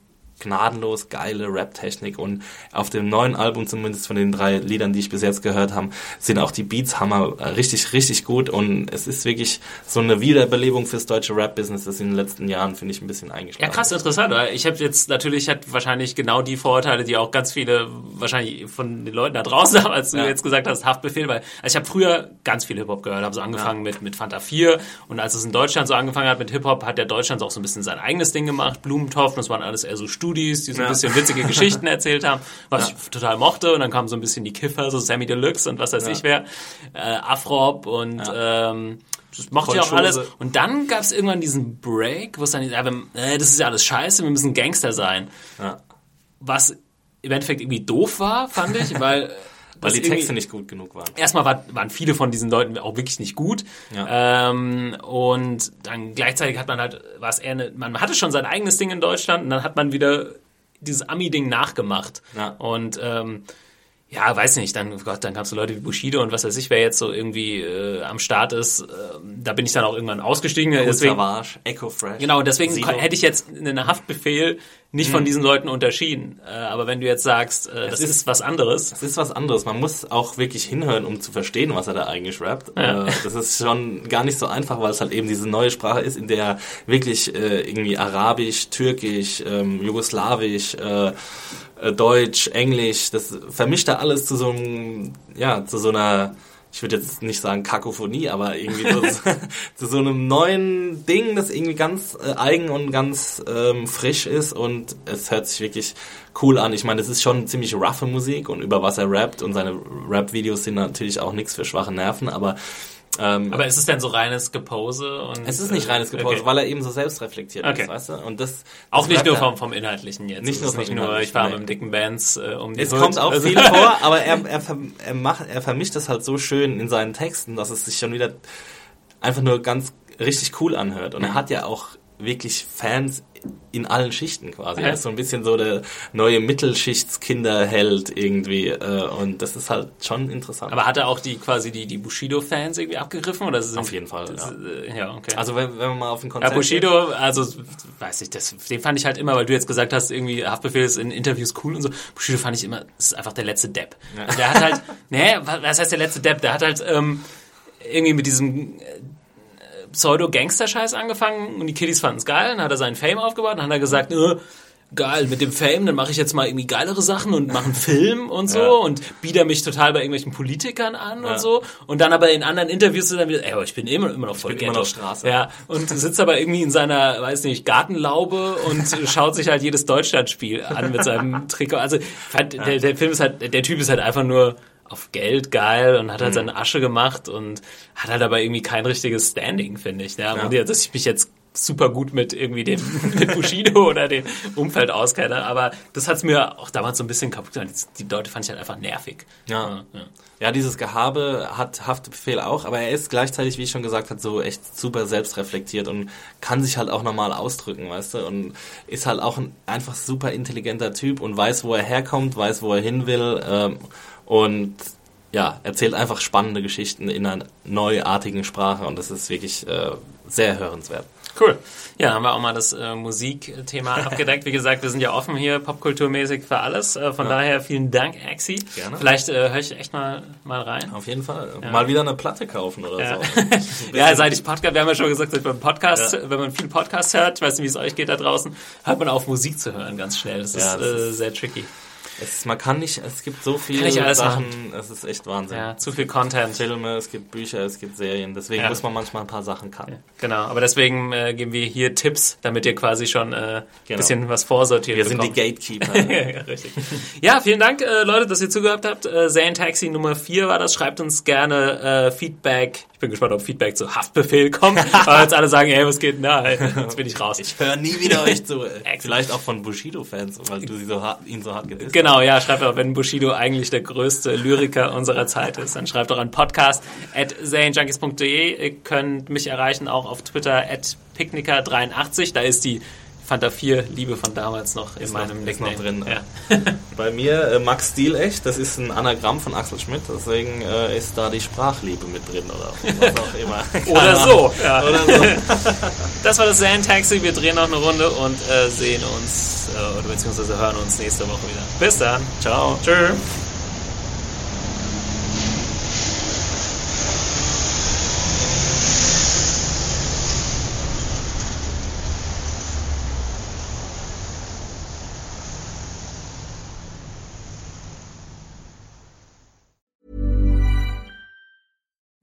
gnadenlos geile Rap-Technik und auf dem neuen Album, zumindest von den drei Liedern, die ich bis jetzt gehört habe, sind auch die Beats hammer richtig, richtig gut und es ist wirklich so eine Wiederbelebung fürs deutsche Rap-Business, das in den letzten Jahren, finde ich, ein bisschen eingeschlagen Ja, krass, interessant. Ich habe jetzt natürlich hat wahrscheinlich genau die Vorurteile, die auch ganz viele wahrscheinlich von den Leuten da draußen [LAUGHS] haben, als du ja. jetzt gesagt hast, Haftbefehl, weil also ich habe früher ganz viel Hip-Hop gehört, habe so angefangen ja. mit, mit Fanta 4 und als es in Deutschland so angefangen hat mit Hip-Hop, hat der Deutschland so auch so ein bisschen sein eigenes Ding gemacht, Blumentopf, das waren alles eher so Studios Studis, die so ein ja. bisschen witzige [LAUGHS] Geschichten erzählt haben, was ja. ich total mochte. Und dann kamen so ein bisschen die Kiffer, so Sammy Deluxe und was weiß ja. ich wer, äh, Afrop und ähm, das mochte ich auch alles. Und dann gab es irgendwann diesen Break, wo es dann, ja, äh, das ist ja alles scheiße, wir müssen Gangster sein. Was im Endeffekt irgendwie doof war, fand ich, [LAUGHS] weil weil die Texte nicht gut genug waren. Erstmal war, waren viele von diesen Leuten auch wirklich nicht gut. Ja. Ähm, und dann gleichzeitig hat man halt, war es eher eine, man hatte schon sein eigenes Ding in Deutschland und dann hat man wieder dieses Ami-Ding nachgemacht. Ja. Und ähm, ja, weiß nicht, dann, oh Gott, dann kamst du Leute wie Bushido und was weiß ich, wer jetzt so irgendwie äh, am Start ist, äh, da bin ich dann auch irgendwann ausgestiegen. Cool deswegen, Savage, Echo Fresh. Genau, deswegen Sido. hätte ich jetzt einen Haftbefehl nicht mhm. von diesen Leuten unterschieden. Äh, aber wenn du jetzt sagst, äh, das ist, ist, was anderes. Das ist was anderes. Man muss auch wirklich hinhören, um zu verstehen, was er da eigentlich rappt. Ja. Äh, das ist schon gar nicht so einfach, weil es halt eben diese neue Sprache ist, in der wirklich irgendwie Arabisch, Türkisch, ähm, Jugoslawisch, Deutsch, Englisch, das vermischt er alles zu so einem, ja, zu so einer, ich würde jetzt nicht sagen Kakophonie, aber irgendwie so, [LAUGHS] zu so einem neuen Ding, das irgendwie ganz äh, eigen und ganz ähm, frisch ist und es hört sich wirklich cool an. Ich meine, es ist schon ziemlich roughe Musik und über was er rappt und seine Rap-Videos sind natürlich auch nichts für schwache Nerven, aber ähm, aber ist es denn so reines Gepose? Und, es ist nicht reines Gepose, okay. weil er eben so selbstreflektiert okay. ist, weißt du? Und das, auch nicht nur vom, vom Inhaltlichen jetzt. Nicht nur, nicht nur ich fahre mit dem dicken Bands äh, um die Es Hut. kommt auch also viel vor, [LAUGHS] aber er, er, er, macht, er vermischt das halt so schön in seinen Texten, dass es sich schon wieder einfach nur ganz richtig cool anhört. Und er hat ja auch wirklich Fans in allen Schichten quasi. Er ist so ein bisschen so der neue Mittelschichtskinderheld irgendwie äh, und das ist halt schon interessant. Aber hat er auch die quasi die, die Bushido-Fans irgendwie abgegriffen? Oder sind, auf jeden Fall, das, ja. Äh, ja. okay. Also wenn, wenn man mal auf ein Konzert Ja, Bushido, geht. also weiß ich, das, den fand ich halt immer, weil du jetzt gesagt hast, irgendwie Haftbefehl ist in Interviews cool und so. Bushido fand ich immer, das ist einfach der letzte Depp. Ja. Der hat halt, [LAUGHS] nee, was heißt der letzte Depp? Der hat halt ähm, irgendwie mit diesem Pseudo-Gangster-Scheiß angefangen und die Kiddies fanden es geil. Dann hat er seinen Fame aufgebaut und dann hat er gesagt, äh, geil, mit dem Fame, dann mache ich jetzt mal irgendwie geilere Sachen und mache einen [LAUGHS] Film und so ja. und biete mich total bei irgendwelchen Politikern an ja. und so. Und dann aber in anderen Interviews dann wieder, ey, aber ich bin immer, immer noch voll ich bin Ghetto. Immer noch Straße. Ja, und sitzt aber irgendwie in seiner, weiß nicht, Gartenlaube und [LAUGHS] schaut sich halt jedes Deutschlandspiel an mit seinem Trikot. Also der, der Film ist halt, der Typ ist halt einfach nur auf Geld geil und hat halt mhm. seine Asche gemacht und hat halt aber irgendwie kein richtiges Standing, finde ich. Ja, ja. dass ich mich jetzt super gut mit irgendwie dem [LAUGHS] mit Bushido oder dem Umfeld auskenne, aber das hat's mir auch damals so ein bisschen kaputt gemacht. Die Leute fand ich halt einfach nervig. Ja. ja. Ja, dieses Gehabe hat Haftbefehl auch, aber er ist gleichzeitig, wie ich schon gesagt habe, so echt super selbstreflektiert und kann sich halt auch normal ausdrücken, weißt du, und ist halt auch ein einfach super intelligenter Typ und weiß, wo er herkommt, weiß, wo er hin will ähm, und ja, erzählt einfach spannende Geschichten in einer neuartigen Sprache und das ist wirklich äh, sehr hörenswert. Cool. Ja, haben wir auch mal das äh, Musikthema [LAUGHS] abgedeckt. Wie gesagt, wir sind ja offen hier popkulturmäßig für alles. Äh, von ja. daher vielen Dank, Axi. Gerne. Vielleicht äh, höre ich echt mal, mal rein. Auf jeden Fall. Ja. Mal wieder eine Platte kaufen oder ja. so. [LAUGHS] ja, seit ich Podcast, wir haben ja schon gesagt, dass beim Podcast, wenn man viel Podcast hört, ich weiß nicht, wie es euch geht da draußen, hört man auf Musik zu hören ganz schnell. Das, ist, das äh, ist sehr tricky. Es, man kann nicht, es gibt so viele Sachen, machen. es ist echt Wahnsinn. Ja, zu viel Content. Filme, es gibt Bücher, es gibt Serien, deswegen ja. muss man manchmal ein paar Sachen cutten. Ja, genau, aber deswegen äh, geben wir hier Tipps, damit ihr quasi schon ein äh, genau. bisschen was vorsortiert Wir bekommt. sind die Gatekeeper. [LAUGHS] ja, richtig. ja, vielen Dank, äh, Leute, dass ihr zugehört habt. Äh, Zane Taxi Nummer 4 war das. Schreibt uns gerne äh, Feedback. Ich bin gespannt, ob Feedback zu Haftbefehl kommt. [LAUGHS] weil jetzt alle sagen, ey, was geht da? [LAUGHS] Jetzt bin ich raus. Ich höre nie wieder euch zu. Vielleicht auch von Bushido-Fans, weil du so hart, ihn so hart gedisst Genau, ja, schreibt auch, wenn Bushido eigentlich der größte Lyriker unserer Zeit ist, dann schreibt doch an podcast at Ihr könnt mich erreichen auch auf Twitter at Picknicker83. Da ist die Fanta 4 Liebe von damals noch in ist meinem noch, Nickname. Ist noch drin. Ja. [LAUGHS] Bei mir äh, Max Stilecht, das ist ein Anagramm von Axel Schmidt, deswegen äh, ist da die Sprachliebe mit drin oder was auch [LAUGHS] immer. Oder so. Ja. Oder so. [LAUGHS] Das war das Zen Taxi. Wir drehen noch eine Runde und äh, sehen uns äh, oder beziehungsweise hören uns nächste Woche wieder. Bis dann. Ciao. Tschö.